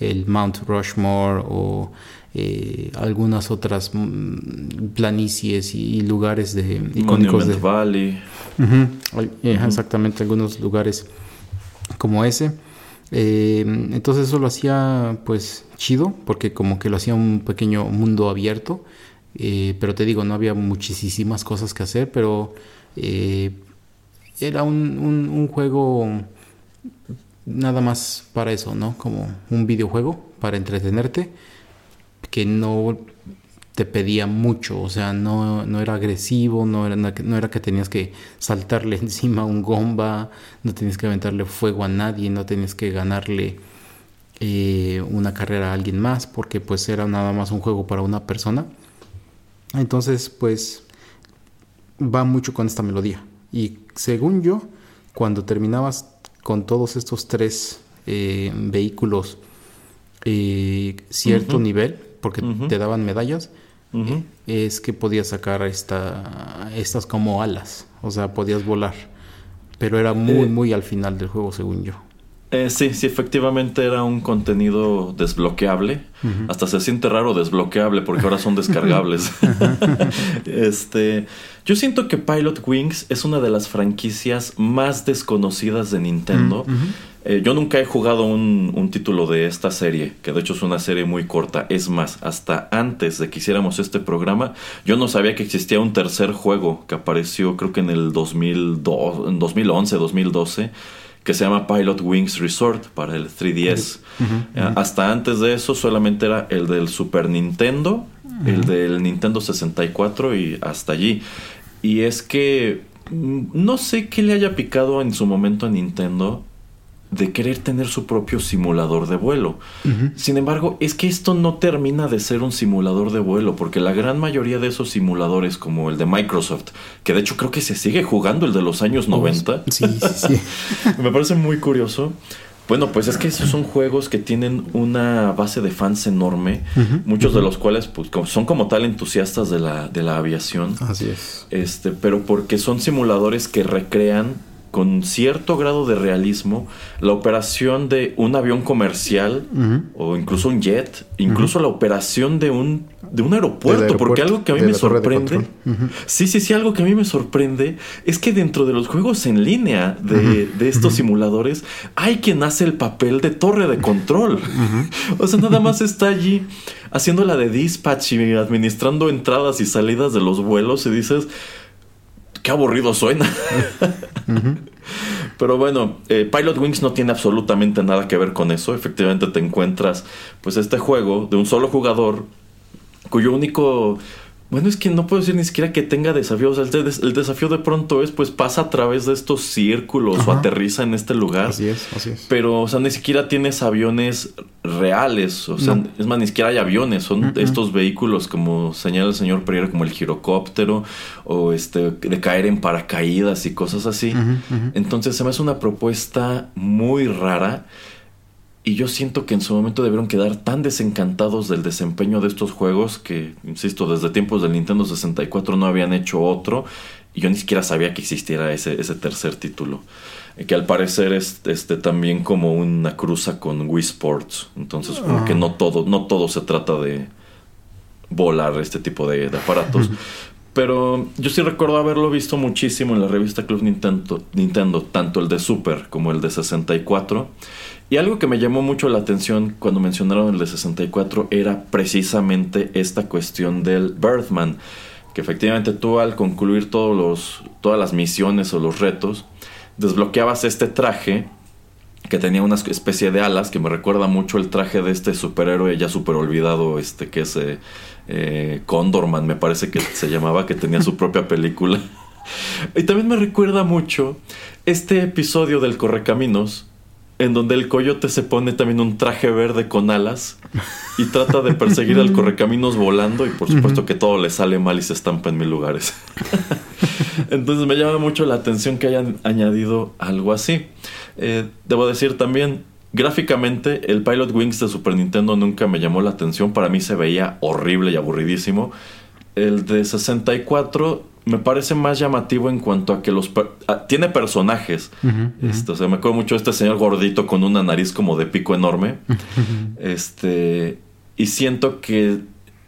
el Mount Rushmore o eh, algunas otras mm, planicies y, lugares de icónicos de Valley. Exactamente, algunos lugares como ese. Eh, entonces eso lo hacía pues chido, porque como que lo hacía un pequeño mundo abierto. Eh, pero te digo, no había muchísimas cosas que hacer, pero eh, era un, un, juego nada más para eso, ¿no? Como un videojuego para entretenerte, que no te pedía mucho, o sea, no, no era agresivo, no era, no era que tenías que saltarle encima a un gomba, no tenías que aventarle fuego a nadie, no tenías que ganarle eh, una carrera a alguien más, porque pues era nada más un juego para una persona. Entonces, pues va mucho con esta melodía. Y según yo, cuando terminabas con todos estos tres eh, vehículos eh, cierto nivel, porque te daban medallas, eh, es que podías sacar esta, estas como alas, o sea, podías volar. Pero era muy, muy al final del juego, según yo. Eh, sí, sí, efectivamente era un contenido desbloqueable. Hasta se siente raro desbloqueable porque ahora son descargables. este, yo siento que Pilot Wings es una de las franquicias más desconocidas de Nintendo. Eh, yo nunca he jugado un, un, título de esta serie, que de hecho es una serie muy corta. Es más, hasta antes de que hiciéramos este programa, yo no sabía que existía un tercer juego que apareció creo que en el 2002, en 2011, 2012 que se llama Pilot Wings Resort para el 3DS. Eh, hasta antes de eso solamente era el del Super Nintendo, el del Nintendo 64 y hasta allí. Y es que mm, no sé qué le haya picado en su momento a Nintendo de querer tener su propio simulador de vuelo. Sin embargo, es que esto no termina de ser un simulador de vuelo, porque la gran mayoría de esos simuladores, como el de Microsoft, que de hecho creo que se sigue jugando el de los años 90, sí, sí, sí. me parece muy curioso. Bueno, pues es que esos son juegos que tienen una base de fans enorme, muchos de los cuales pues, son como tal entusiastas de la, de la aviación. Así es. Este, pero porque son simuladores que recrean con cierto grado de realismo la operación de un avión comercial o incluso un jet, incluso la operación de un, de un aeropuerto, porque algo que a mí me sorprende, sí, sí, sí, algo que a mí me sorprende es que dentro de los juegos en línea de, de estos simuladores hay quien hace el papel de torre de control. o sea, nada más está allí haciendo la de dispatch y administrando entradas y salidas de los vuelos y dices, qué aburrido suena. Pero bueno, eh, Pilot Wings no tiene absolutamente nada que ver con eso. Efectivamente te encuentras pues este juego de un solo jugador cuyo único bueno, es que no puedo decir ni siquiera que tenga desafíos. El, el desafío de pronto es, pues pasa a través de estos círculos o aterriza en este lugar. Así es, así es. Pero, o sea, ni siquiera tienes aviones reales. O sea, es más, ni siquiera hay aviones. Son estos vehículos, como señala el señor Pereira, como el girocóptero o este, de caer en paracaídas y cosas así. Entonces, se me hace una propuesta muy rara. Y yo siento que en su momento debieron quedar tan desencantados del desempeño de estos juegos que, insisto, desde tiempos del Nintendo 64 no habían hecho otro y yo ni siquiera sabía que existiera ese, ese tercer título. Eh, que al parecer es este, también como una cruza con Wii Sports. Entonces, como que no ah. todo, no todo se trata de volar este tipo de, de aparatos. Pero yo sí recuerdo haberlo visto muchísimo en la revista Club Nintendo, Nintendo, tanto el de Super como el de 64. Y algo que me llamó mucho la atención cuando mencionaron el de 64 era precisamente esta cuestión del Birthman, que efectivamente tú al concluir todos los, todas las misiones o los retos, desbloqueabas este traje que tenía una especie de alas que me recuerda mucho el traje de este superhéroe ya super olvidado, este que es eh, eh, Condorman, me parece que se llamaba, que tenía su propia película. y también me recuerda mucho este episodio del Correcaminos en donde el coyote se pone también un traje verde con alas y trata de perseguir al correcaminos volando y por supuesto que todo le sale mal y se estampa en mil lugares. Entonces me llama mucho la atención que hayan añadido algo así. Eh, debo decir también, gráficamente el Pilot Wings de Super Nintendo nunca me llamó la atención, para mí se veía horrible y aburridísimo. El de 64 me parece más llamativo en cuanto a que los ah, tiene personajes. Este, o sea, me acuerdo mucho de este señor gordito con una nariz como de pico enorme. este y siento que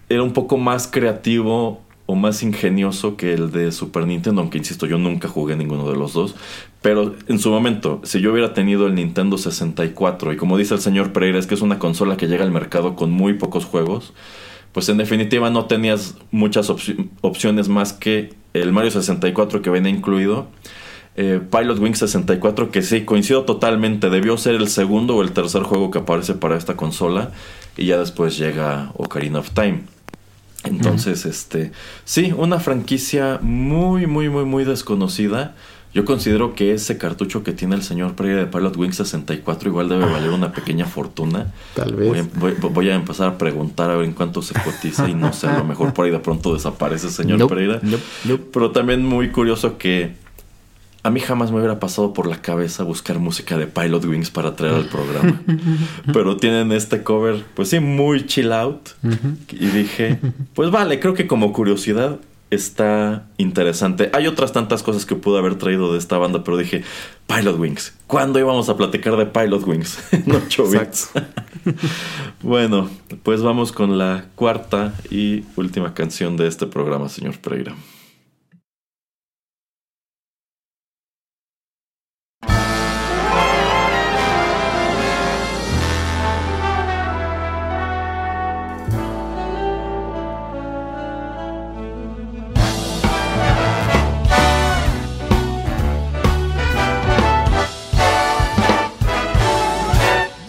era un poco más creativo o más ingenioso que el de Super Nintendo, aunque insisto, yo nunca jugué ninguno de los dos. Pero en su momento, si yo hubiera tenido el Nintendo 64, y como dice el señor Pereira, es que es una consola que llega al mercado con muy pocos juegos, pues en definitiva no tenías muchas opciones más que el Mario 64 que venía incluido. Eh, Pilot Wings 64, que sí, coincido totalmente, debió ser el segundo o el tercer juego que aparece para esta consola. Y ya después llega Ocarina of Time. Entonces, este, sí, una franquicia muy, muy, muy, muy desconocida. Yo considero que ese cartucho que tiene el señor Pereira de Pilot Wings 64 igual debe valer una pequeña fortuna. Tal vez. Voy a, empezar a preguntar a ver en cuánto se cotiza y no sé, a lo mejor por ahí de pronto desaparece el señor Pereira. Pero también muy curioso que a mí jamás me hubiera pasado por la cabeza buscar música de Pilot Wings para traer al programa. Pero tienen este cover, pues sí, muy chill out. Y dije, pues vale, creo que como curiosidad está interesante. Hay otras tantas cosas que pude haber traído de esta banda, pero dije, Pilot Wings. ¿Cuándo íbamos a platicar de Pilot Wings? 8 bits. bueno, pues vamos con la cuarta y última canción de este programa, señor Pereira.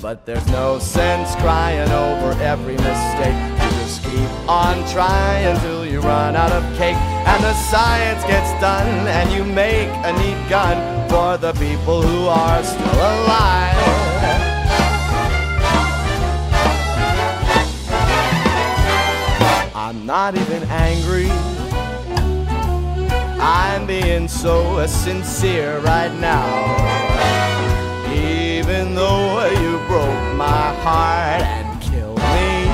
But there's no sense crying over every mistake. You just keep on trying till you run out of cake. And the science gets done, and you make a neat gun for the people who are still alive. I'm not even angry. I'm being so sincere right now though you broke my heart and killed me,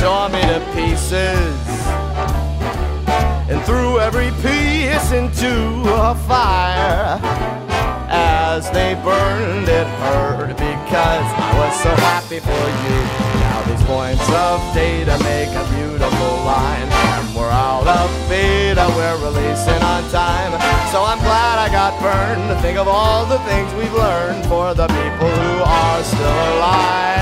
tore me to pieces, and threw every piece into a fire. As they burned, it hurt because I was so happy for you. Now these points of data make a beautiful line, of beta, we're releasing on time. So I'm glad I got burned to think of all the things we've learned for the people who are still alive.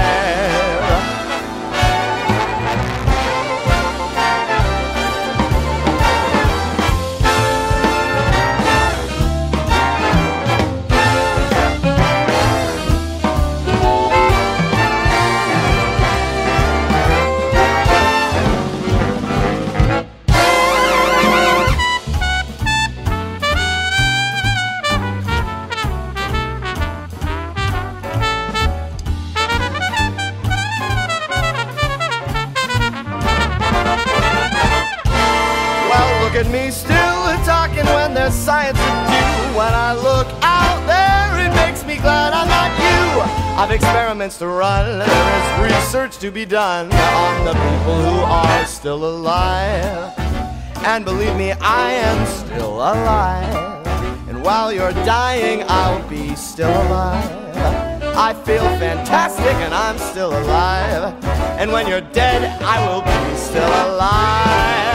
I've experiments to run, there is research to be done on the people who are still alive. And believe me, I am still alive. And while you're dying, I'll be still alive. I feel fantastic and I'm still alive. And when you're dead, I will be still alive.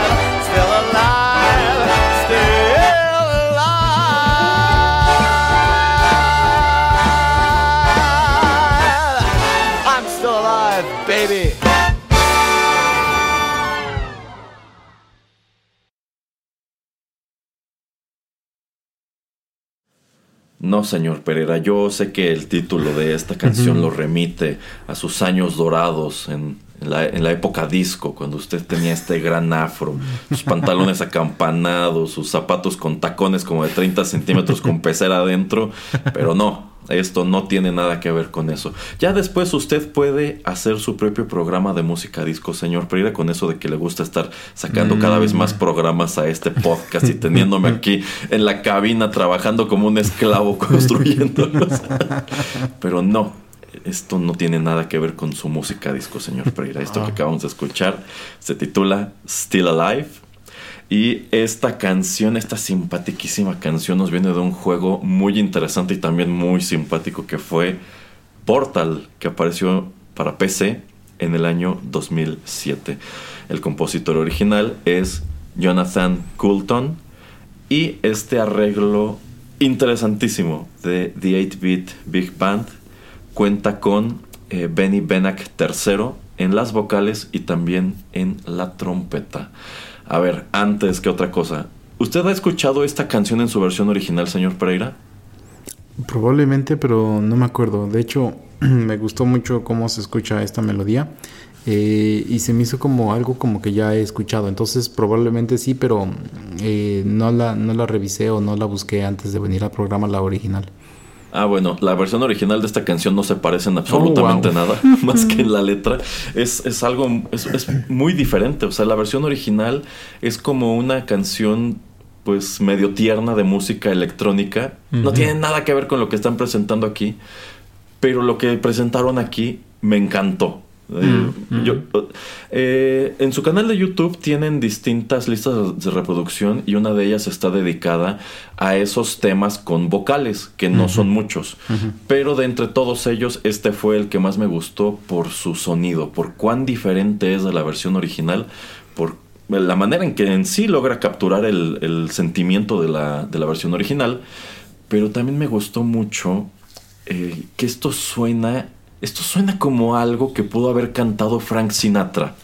No, señor Pereira, yo sé que el título de esta canción lo remite a sus años dorados en, la, época disco, cuando usted tenía este gran afro, sus pantalones acampanados, sus zapatos con tacones como de 30 centímetros con pecera adentro, pero no, esto no tiene nada que ver con eso. Ya después usted puede hacer su propio programa de música disco, señor Pereira, con eso de que le gusta estar sacando cada vez más mm. programas a este podcast y teniéndome aquí en la cabina trabajando como un esclavo construyéndolos. Pero no, esto no tiene nada que ver con su música disco, señor Pereira. Esto que ah. acabamos de escuchar se titula Still Alive y esta canción, esta simpaticísima canción nos viene de un juego muy interesante y también muy simpático que fue Portal, que apareció para PC en el año 2007. El compositor original es Jonathan Coulton y este arreglo interesantísimo de The 8-Bit Big Band cuenta con eh, Benny Benak III en las vocales y también en la trompeta. A ver, antes que otra cosa, ¿usted ha escuchado esta canción en su versión original, señor Pereira? Probablemente, pero no me acuerdo. De hecho, me gustó mucho cómo se escucha esta melodía. Eh, y se me hizo como algo como que ya he escuchado. Entonces probablemente sí, pero eh, no, la, no la revisé o no la busqué antes de venir al programa la original. Ah, bueno, la versión original de esta canción no se parece en absolutamente oh, nada, más que en la letra. Es, es algo, es, es, muy diferente. O sea, la versión original es como una canción, pues, medio tierna de música electrónica. No tiene nada que ver con lo que están presentando aquí. Pero lo que presentaron aquí me encantó. Eh, mm, mm. Eh, en su canal de YouTube tienen distintas listas de reproducción y una de ellas está dedicada a esos temas con vocales, que no son muchos. Pero de entre todos ellos, este fue el que más me gustó por su sonido, por cuán diferente es de la versión original, por la manera en que en sí logra capturar el, sentimiento de la, de la, versión original. Pero también me gustó mucho eh, que esto suena esto suena como algo que pudo haber cantado Frank Sinatra.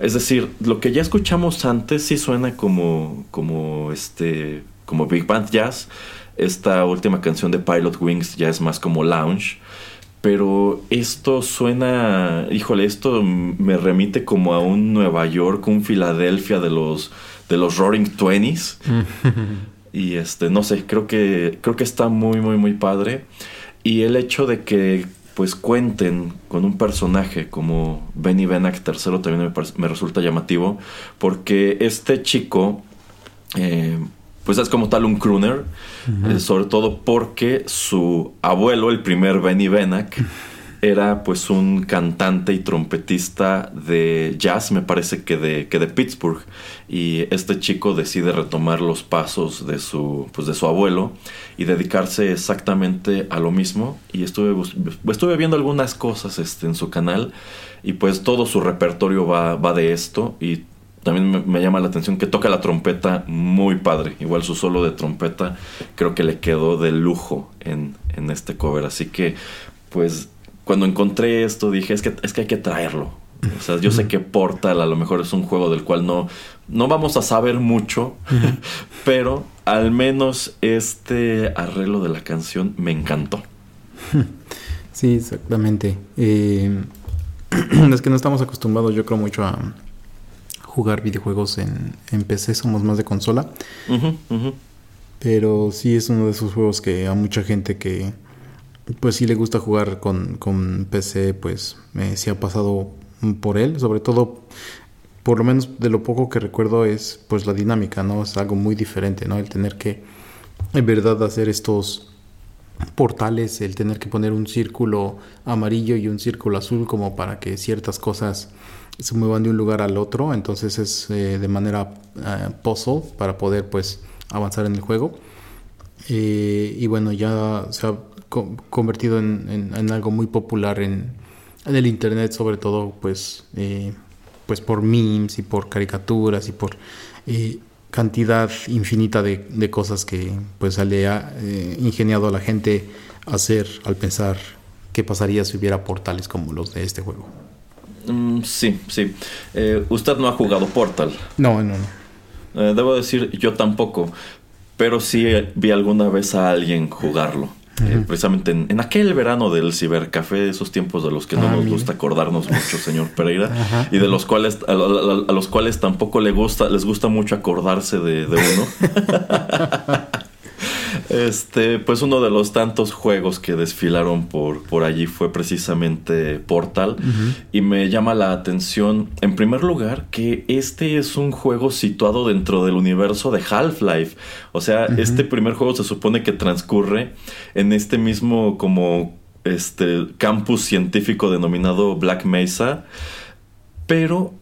Es decir, lo que ya escuchamos antes sí suena como, como, este, como Big Band Jazz. Esta última canción de Pilot Wings ya es más como lounge. Pero esto suena, híjole, esto me remite como a un Nueva York, un Filadelfia de los, de los Roaring Twenties. y este, no sé, creo que, creo que está muy, muy, muy padre. Y el hecho de que pues cuenten con un personaje como Benny Benack tercero también me, resulta llamativo porque este chico eh, pues es como tal un crooner eh, sobre todo porque su abuelo el primer Benny Benack era pues un cantante y trompetista de jazz, me parece que de, que de Pittsburgh. Y este chico decide retomar los pasos de su, pues de su abuelo y dedicarse exactamente a lo mismo. Y estuve, estuve viendo algunas cosas este, en su canal y pues todo su repertorio va, va de esto. Y también me, llama la atención que toca la trompeta muy padre. Igual su solo de trompeta creo que le quedó de lujo en, en este cover. Así que pues cuando encontré esto dije, es que, es que hay que traerlo. O sea, yo sé que Portal a lo mejor es un juego del cual no, no vamos a saber mucho, pero al menos este arreglo de la canción me encantó. Sí, exactamente. Eh, es que no estamos acostumbrados, yo creo, mucho a jugar videojuegos en, en PC, somos más de consola. Pero sí es uno de esos juegos que a mucha gente que pues sí le gusta jugar con, con PC, pues me sí ha pasado por él, sobre todo por lo menos de lo poco que recuerdo es pues la dinámica, ¿no? Es algo muy diferente, ¿no? El tener que en verdad hacer estos portales, el tener que poner un círculo amarillo y un círculo azul como para que ciertas cosas se muevan de un lugar al otro, entonces es eh, de manera eh, puzzle para poder pues avanzar en el juego. Eh, y bueno, ya se ha convertido en, algo muy popular en, el internet, sobre todo pues, eh, pues por memes y por caricaturas y por eh, cantidad infinita de, cosas que pues le ha eh, ingeniado a la gente hacer al pensar qué pasaría si hubiera portales como los de este juego. Mm, sí, sí. usted no ha jugado Portal. No, no, no. debo decir, yo tampoco. Pero sí vi alguna vez a alguien jugarlo. Eh, precisamente en, aquel verano del cibercafé, esos tiempos de los que no ah, nos gusta acordarnos mucho, señor Pereira, y de los cuales a, los cuales tampoco le gusta, les gusta mucho acordarse de, de uno. Este, pues uno de los tantos juegos que desfilaron por, por allí fue precisamente Portal. Y me llama la atención, en primer lugar, que este es un juego situado dentro del universo de Half-Life. O sea, este primer juego se supone que transcurre en este mismo como este campus científico denominado Black Mesa. Pero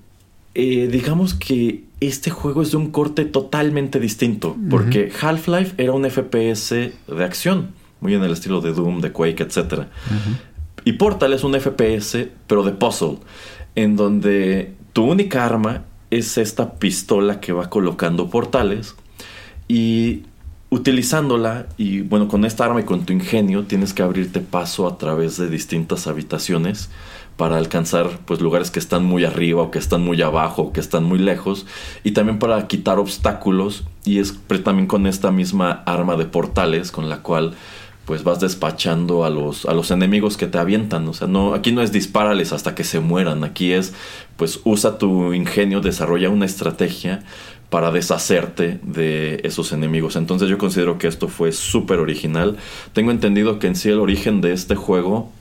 eh, digamos que este juego es de un corte totalmente distinto, porque Half-Life era un FPS de acción, muy en el estilo de Doom, de Quake, etc. Y Portal es un FPS, pero de puzzle, en donde tu única arma es esta pistola que va colocando portales y utilizándola y bueno, con esta arma y con tu ingenio tienes que abrirte paso a través de distintas habitaciones para alcanzar pues lugares que están muy arriba o que están muy abajo o que están muy lejos y también para quitar obstáculos y es también con esta misma arma de portales con la cual pues vas despachando a los, a los enemigos que te avientan. O sea, no, aquí no es dispárales hasta que se mueran. Aquí es, pues usa tu ingenio, desarrolla una estrategia para deshacerte de esos enemigos. Entonces yo considero que esto fue súper original. Tengo entendido que en sí el origen de este juego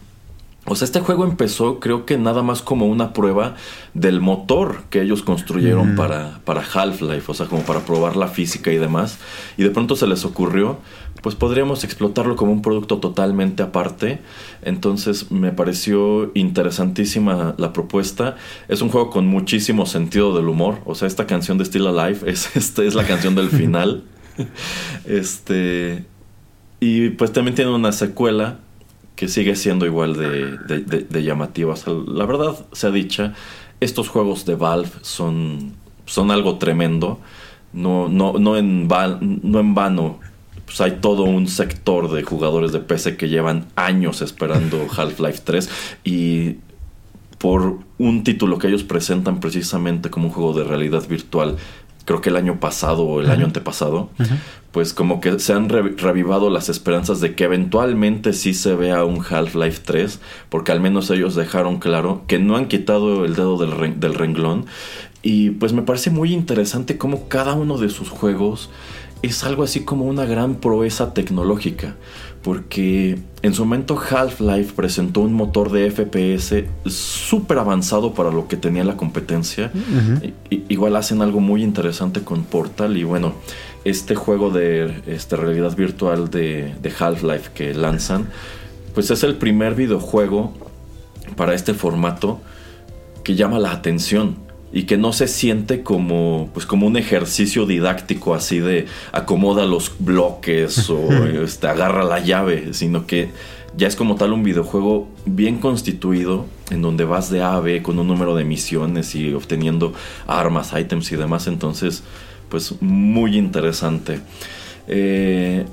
o sea, este juego empezó creo que nada más como una prueba del motor que ellos construyeron para, para Half-Life, o sea, como para probar la física y demás. Y de pronto se les ocurrió, pues podríamos explotarlo como un producto totalmente aparte. Entonces me pareció interesantísima la propuesta. Es un juego con muchísimo sentido del humor. O sea, esta canción de Still Alive es, este, es la canción del final. este... Y pues también tiene una secuela que sigue siendo igual de, de, llamativa. la verdad se ha dicha, estos juegos de Valve son, son algo tremendo. No, no, no, en, no en vano pues hay todo un sector de jugadores de PC que llevan años esperando Half-Life 3 y por un título que ellos presentan precisamente como un juego de realidad virtual creo que el año pasado o el año antepasado, pues como que se han revivado las esperanzas de que eventualmente sí se vea un Half-Life 3, porque al menos ellos dejaron claro que no han quitado el dedo del, del renglón. Y pues me parece muy interesante cómo cada uno de sus juegos es algo así como una gran proeza tecnológica porque en su momento Half-Life presentó un motor de FPS súper avanzado para lo que tenía la competencia. igual hacen algo muy interesante con Portal y bueno, este juego de este, realidad virtual de, de Half-Life que lanzan, pues es el primer videojuego para este formato que llama la atención y que no se siente como pues como un ejercicio didáctico así de acomoda los bloques o este, agarra la llave, sino que ya es como tal un videojuego bien constituido en donde vas de A a B con un número de misiones y obteniendo armas, ítems y demás, entonces pues muy interesante. Eh,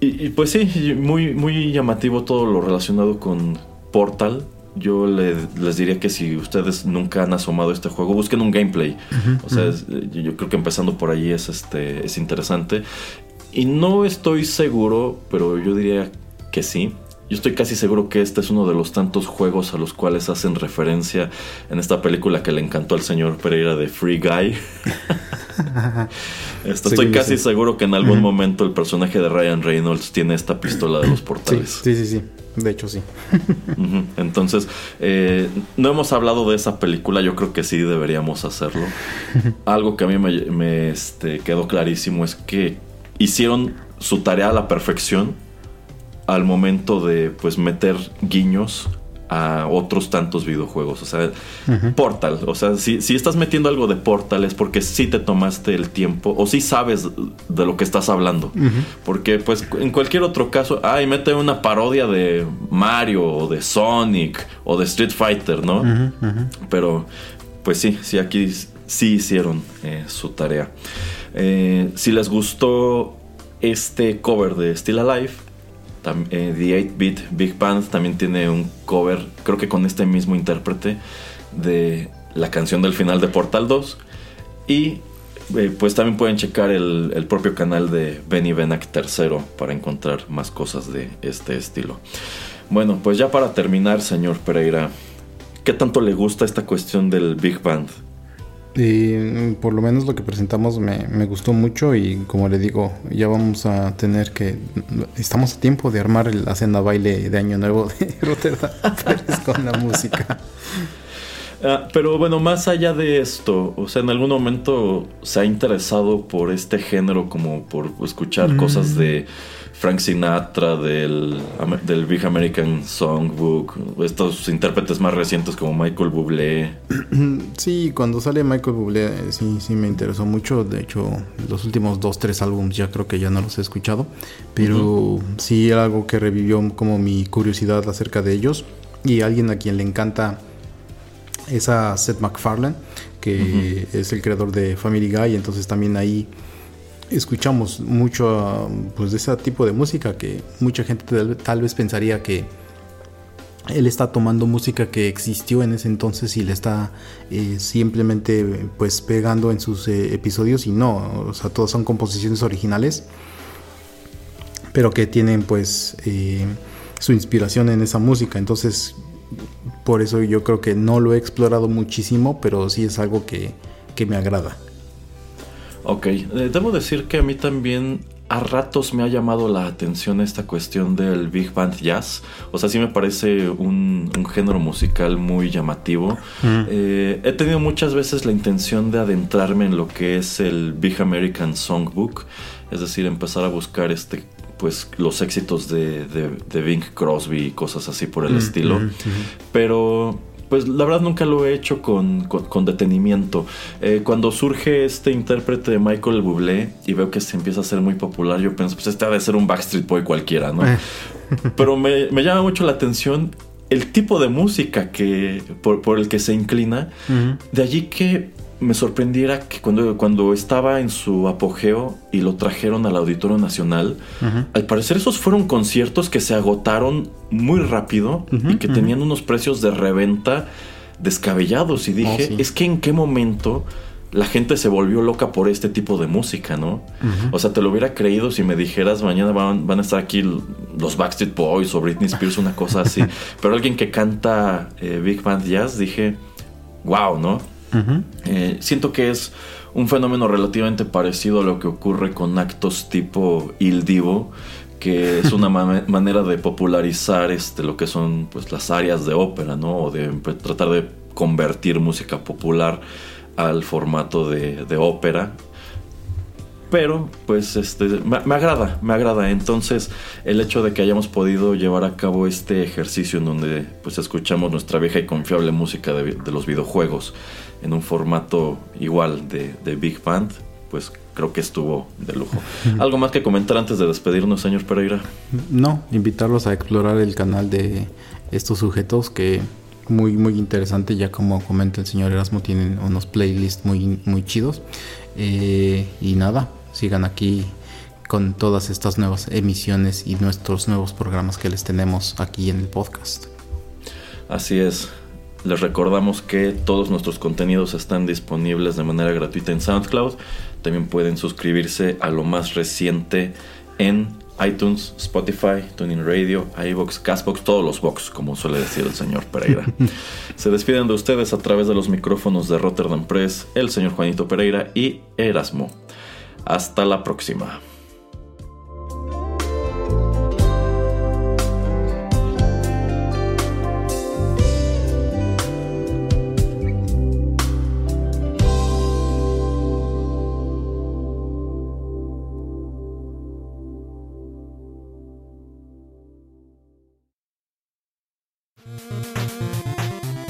y, pues sí, muy, muy llamativo todo lo relacionado con Portal, yo les diría que si ustedes nunca han asomado este juego, busquen un gameplay. o sea, yo creo que empezando por ahí es, este, es interesante. Y no estoy seguro, pero yo diría que sí. Yo estoy casi seguro que este es uno de los tantos juegos a los cuales hacen referencia en esta película que le encantó al señor Pereira de Free Guy. estoy casi seguro que en algún momento el personaje de Ryan Reynolds tiene esta pistola de los portales. sí, sí. sí. De hecho, sí. Entonces, eh, no hemos hablado de esa película, yo creo que sí deberíamos hacerlo. Algo que a mí me, este, quedó clarísimo es que hicieron su tarea a la perfección al momento de pues meter guiños a otros tantos videojuegos. O sea, Portal. O sea, si, si, estás metiendo algo de Portal es porque sí te tomaste el tiempo o sí sabes de lo que estás hablando. Porque, pues, en cualquier otro caso, ay, mete una parodia de Mario o de Sonic o de Street Fighter, ¿no? Pero, pues sí, sí, aquí sí hicieron eh, su tarea. Eh, si les gustó este cover de Still Alive, eh, The 8-Bit Big Band también tiene un cover, creo que con este mismo intérprete, de la canción del final de Portal 2. Y eh, pues también pueden checar el, propio canal de Benny Benak III para encontrar más cosas de este estilo. Bueno, pues ya para terminar, señor Pereira, ¿qué tanto le gusta esta cuestión del Big Band? Y por lo menos lo que presentamos me, me, gustó mucho y como le digo, ya vamos a tener que... Estamos a tiempo de armar la cena baile de Año Nuevo de Rotterdam con la música. Ah, pero bueno, más allá de esto, o sea, en algún momento se ha interesado por este género como por escuchar cosas de Frank Sinatra, del, del Big American Songbook, estos intérpretes más recientes como Michael Bublé. Sí, cuando sale Michael Bublé eh, sí, sí me interesó mucho. De hecho, los últimos dos, tres álbumes ya creo que ya no los he escuchado. Pero sí era algo que revivió como mi curiosidad acerca de ellos. Y alguien a quien le encanta es a Seth MacFarlane, que es el creador de Family Guy. Entonces también ahí escuchamos mucho pues, de ese tipo de música que mucha gente tal, vez pensaría que él está tomando música que existió en ese entonces y le está eh, simplemente pues pegando en sus eh, episodios y no, o sea, todas son composiciones originales. pero que tienen pues eh, su inspiración en esa música. Entonces, por eso yo creo que no lo he explorado muchísimo, pero sí es algo que, que me agrada. Ok, eh, debo decir que a mí también a ratos me ha llamado la atención esta cuestión del Big Band Jazz. O sea, sí me parece un, género musical muy llamativo. Eh, he tenido muchas veces la intención de adentrarme en lo que es el Big American Songbook. Es decir, empezar a buscar este pues los éxitos de, de, Bing Crosby y cosas así por el estilo. Pero pues la verdad nunca lo he hecho con, detenimiento. Eh, cuando surge este intérprete de Michael Bublé y veo que se empieza a ser muy popular, yo pienso, pues este ha de ser un Backstreet Boy cualquiera, ¿no? Eh. Pero me, llama mucho la atención el tipo de música que por, el que se inclina. De allí que me sorprendiera que cuando, cuando estaba en su apogeo y lo trajeron al Auditorio Nacional, al parecer esos fueron conciertos que se agotaron muy rápido y que tenían unos precios de reventa descabellados. Y dije, oh, es que en qué momento la gente se volvió loca por este tipo de música, ¿no? O sea, te lo hubiera creído si me dijeras mañana van, a estar aquí los Backstreet Boys o Britney Spears, una cosa así. Pero alguien que canta eh, Big Band Jazz, dije, wow, ¿no? Eh, siento que es un fenómeno relativamente parecido a lo que ocurre con actos tipo Il Divo, que es una manera de popularizar este, lo que son pues, las áreas de ópera, ¿no? O de tratar de convertir música popular al formato de, de ópera pero, pues, este, me, agrada, me agrada. Entonces, el hecho de que hayamos podido llevar a cabo este ejercicio en donde, pues, escuchamos nuestra vieja y confiable música de, los videojuegos en un formato igual de, Big Band, pues, creo que estuvo de lujo. ¿Algo más que comentar antes de despedirnos, señor Pereira? No, invitarlos a explorar el canal de estos sujetos que muy muy interesante ya como comenta el señor Erasmo tienen unos playlists muy muy chidos eh, y nada sigan aquí con todas estas nuevas emisiones y nuestros nuevos programas que les tenemos aquí en el podcast. Así es. Les recordamos que todos nuestros contenidos están disponibles de manera gratuita en SoundCloud. También pueden suscribirse a lo más reciente en iTunes, Spotify, Tuning Radio, iBox, Castbox, todos los box, como suele decir el señor Pereira. Se despiden de ustedes a través de los micrófonos de Rotterdam Press, el señor Juanito Pereira y Erasmo. Hasta la próxima.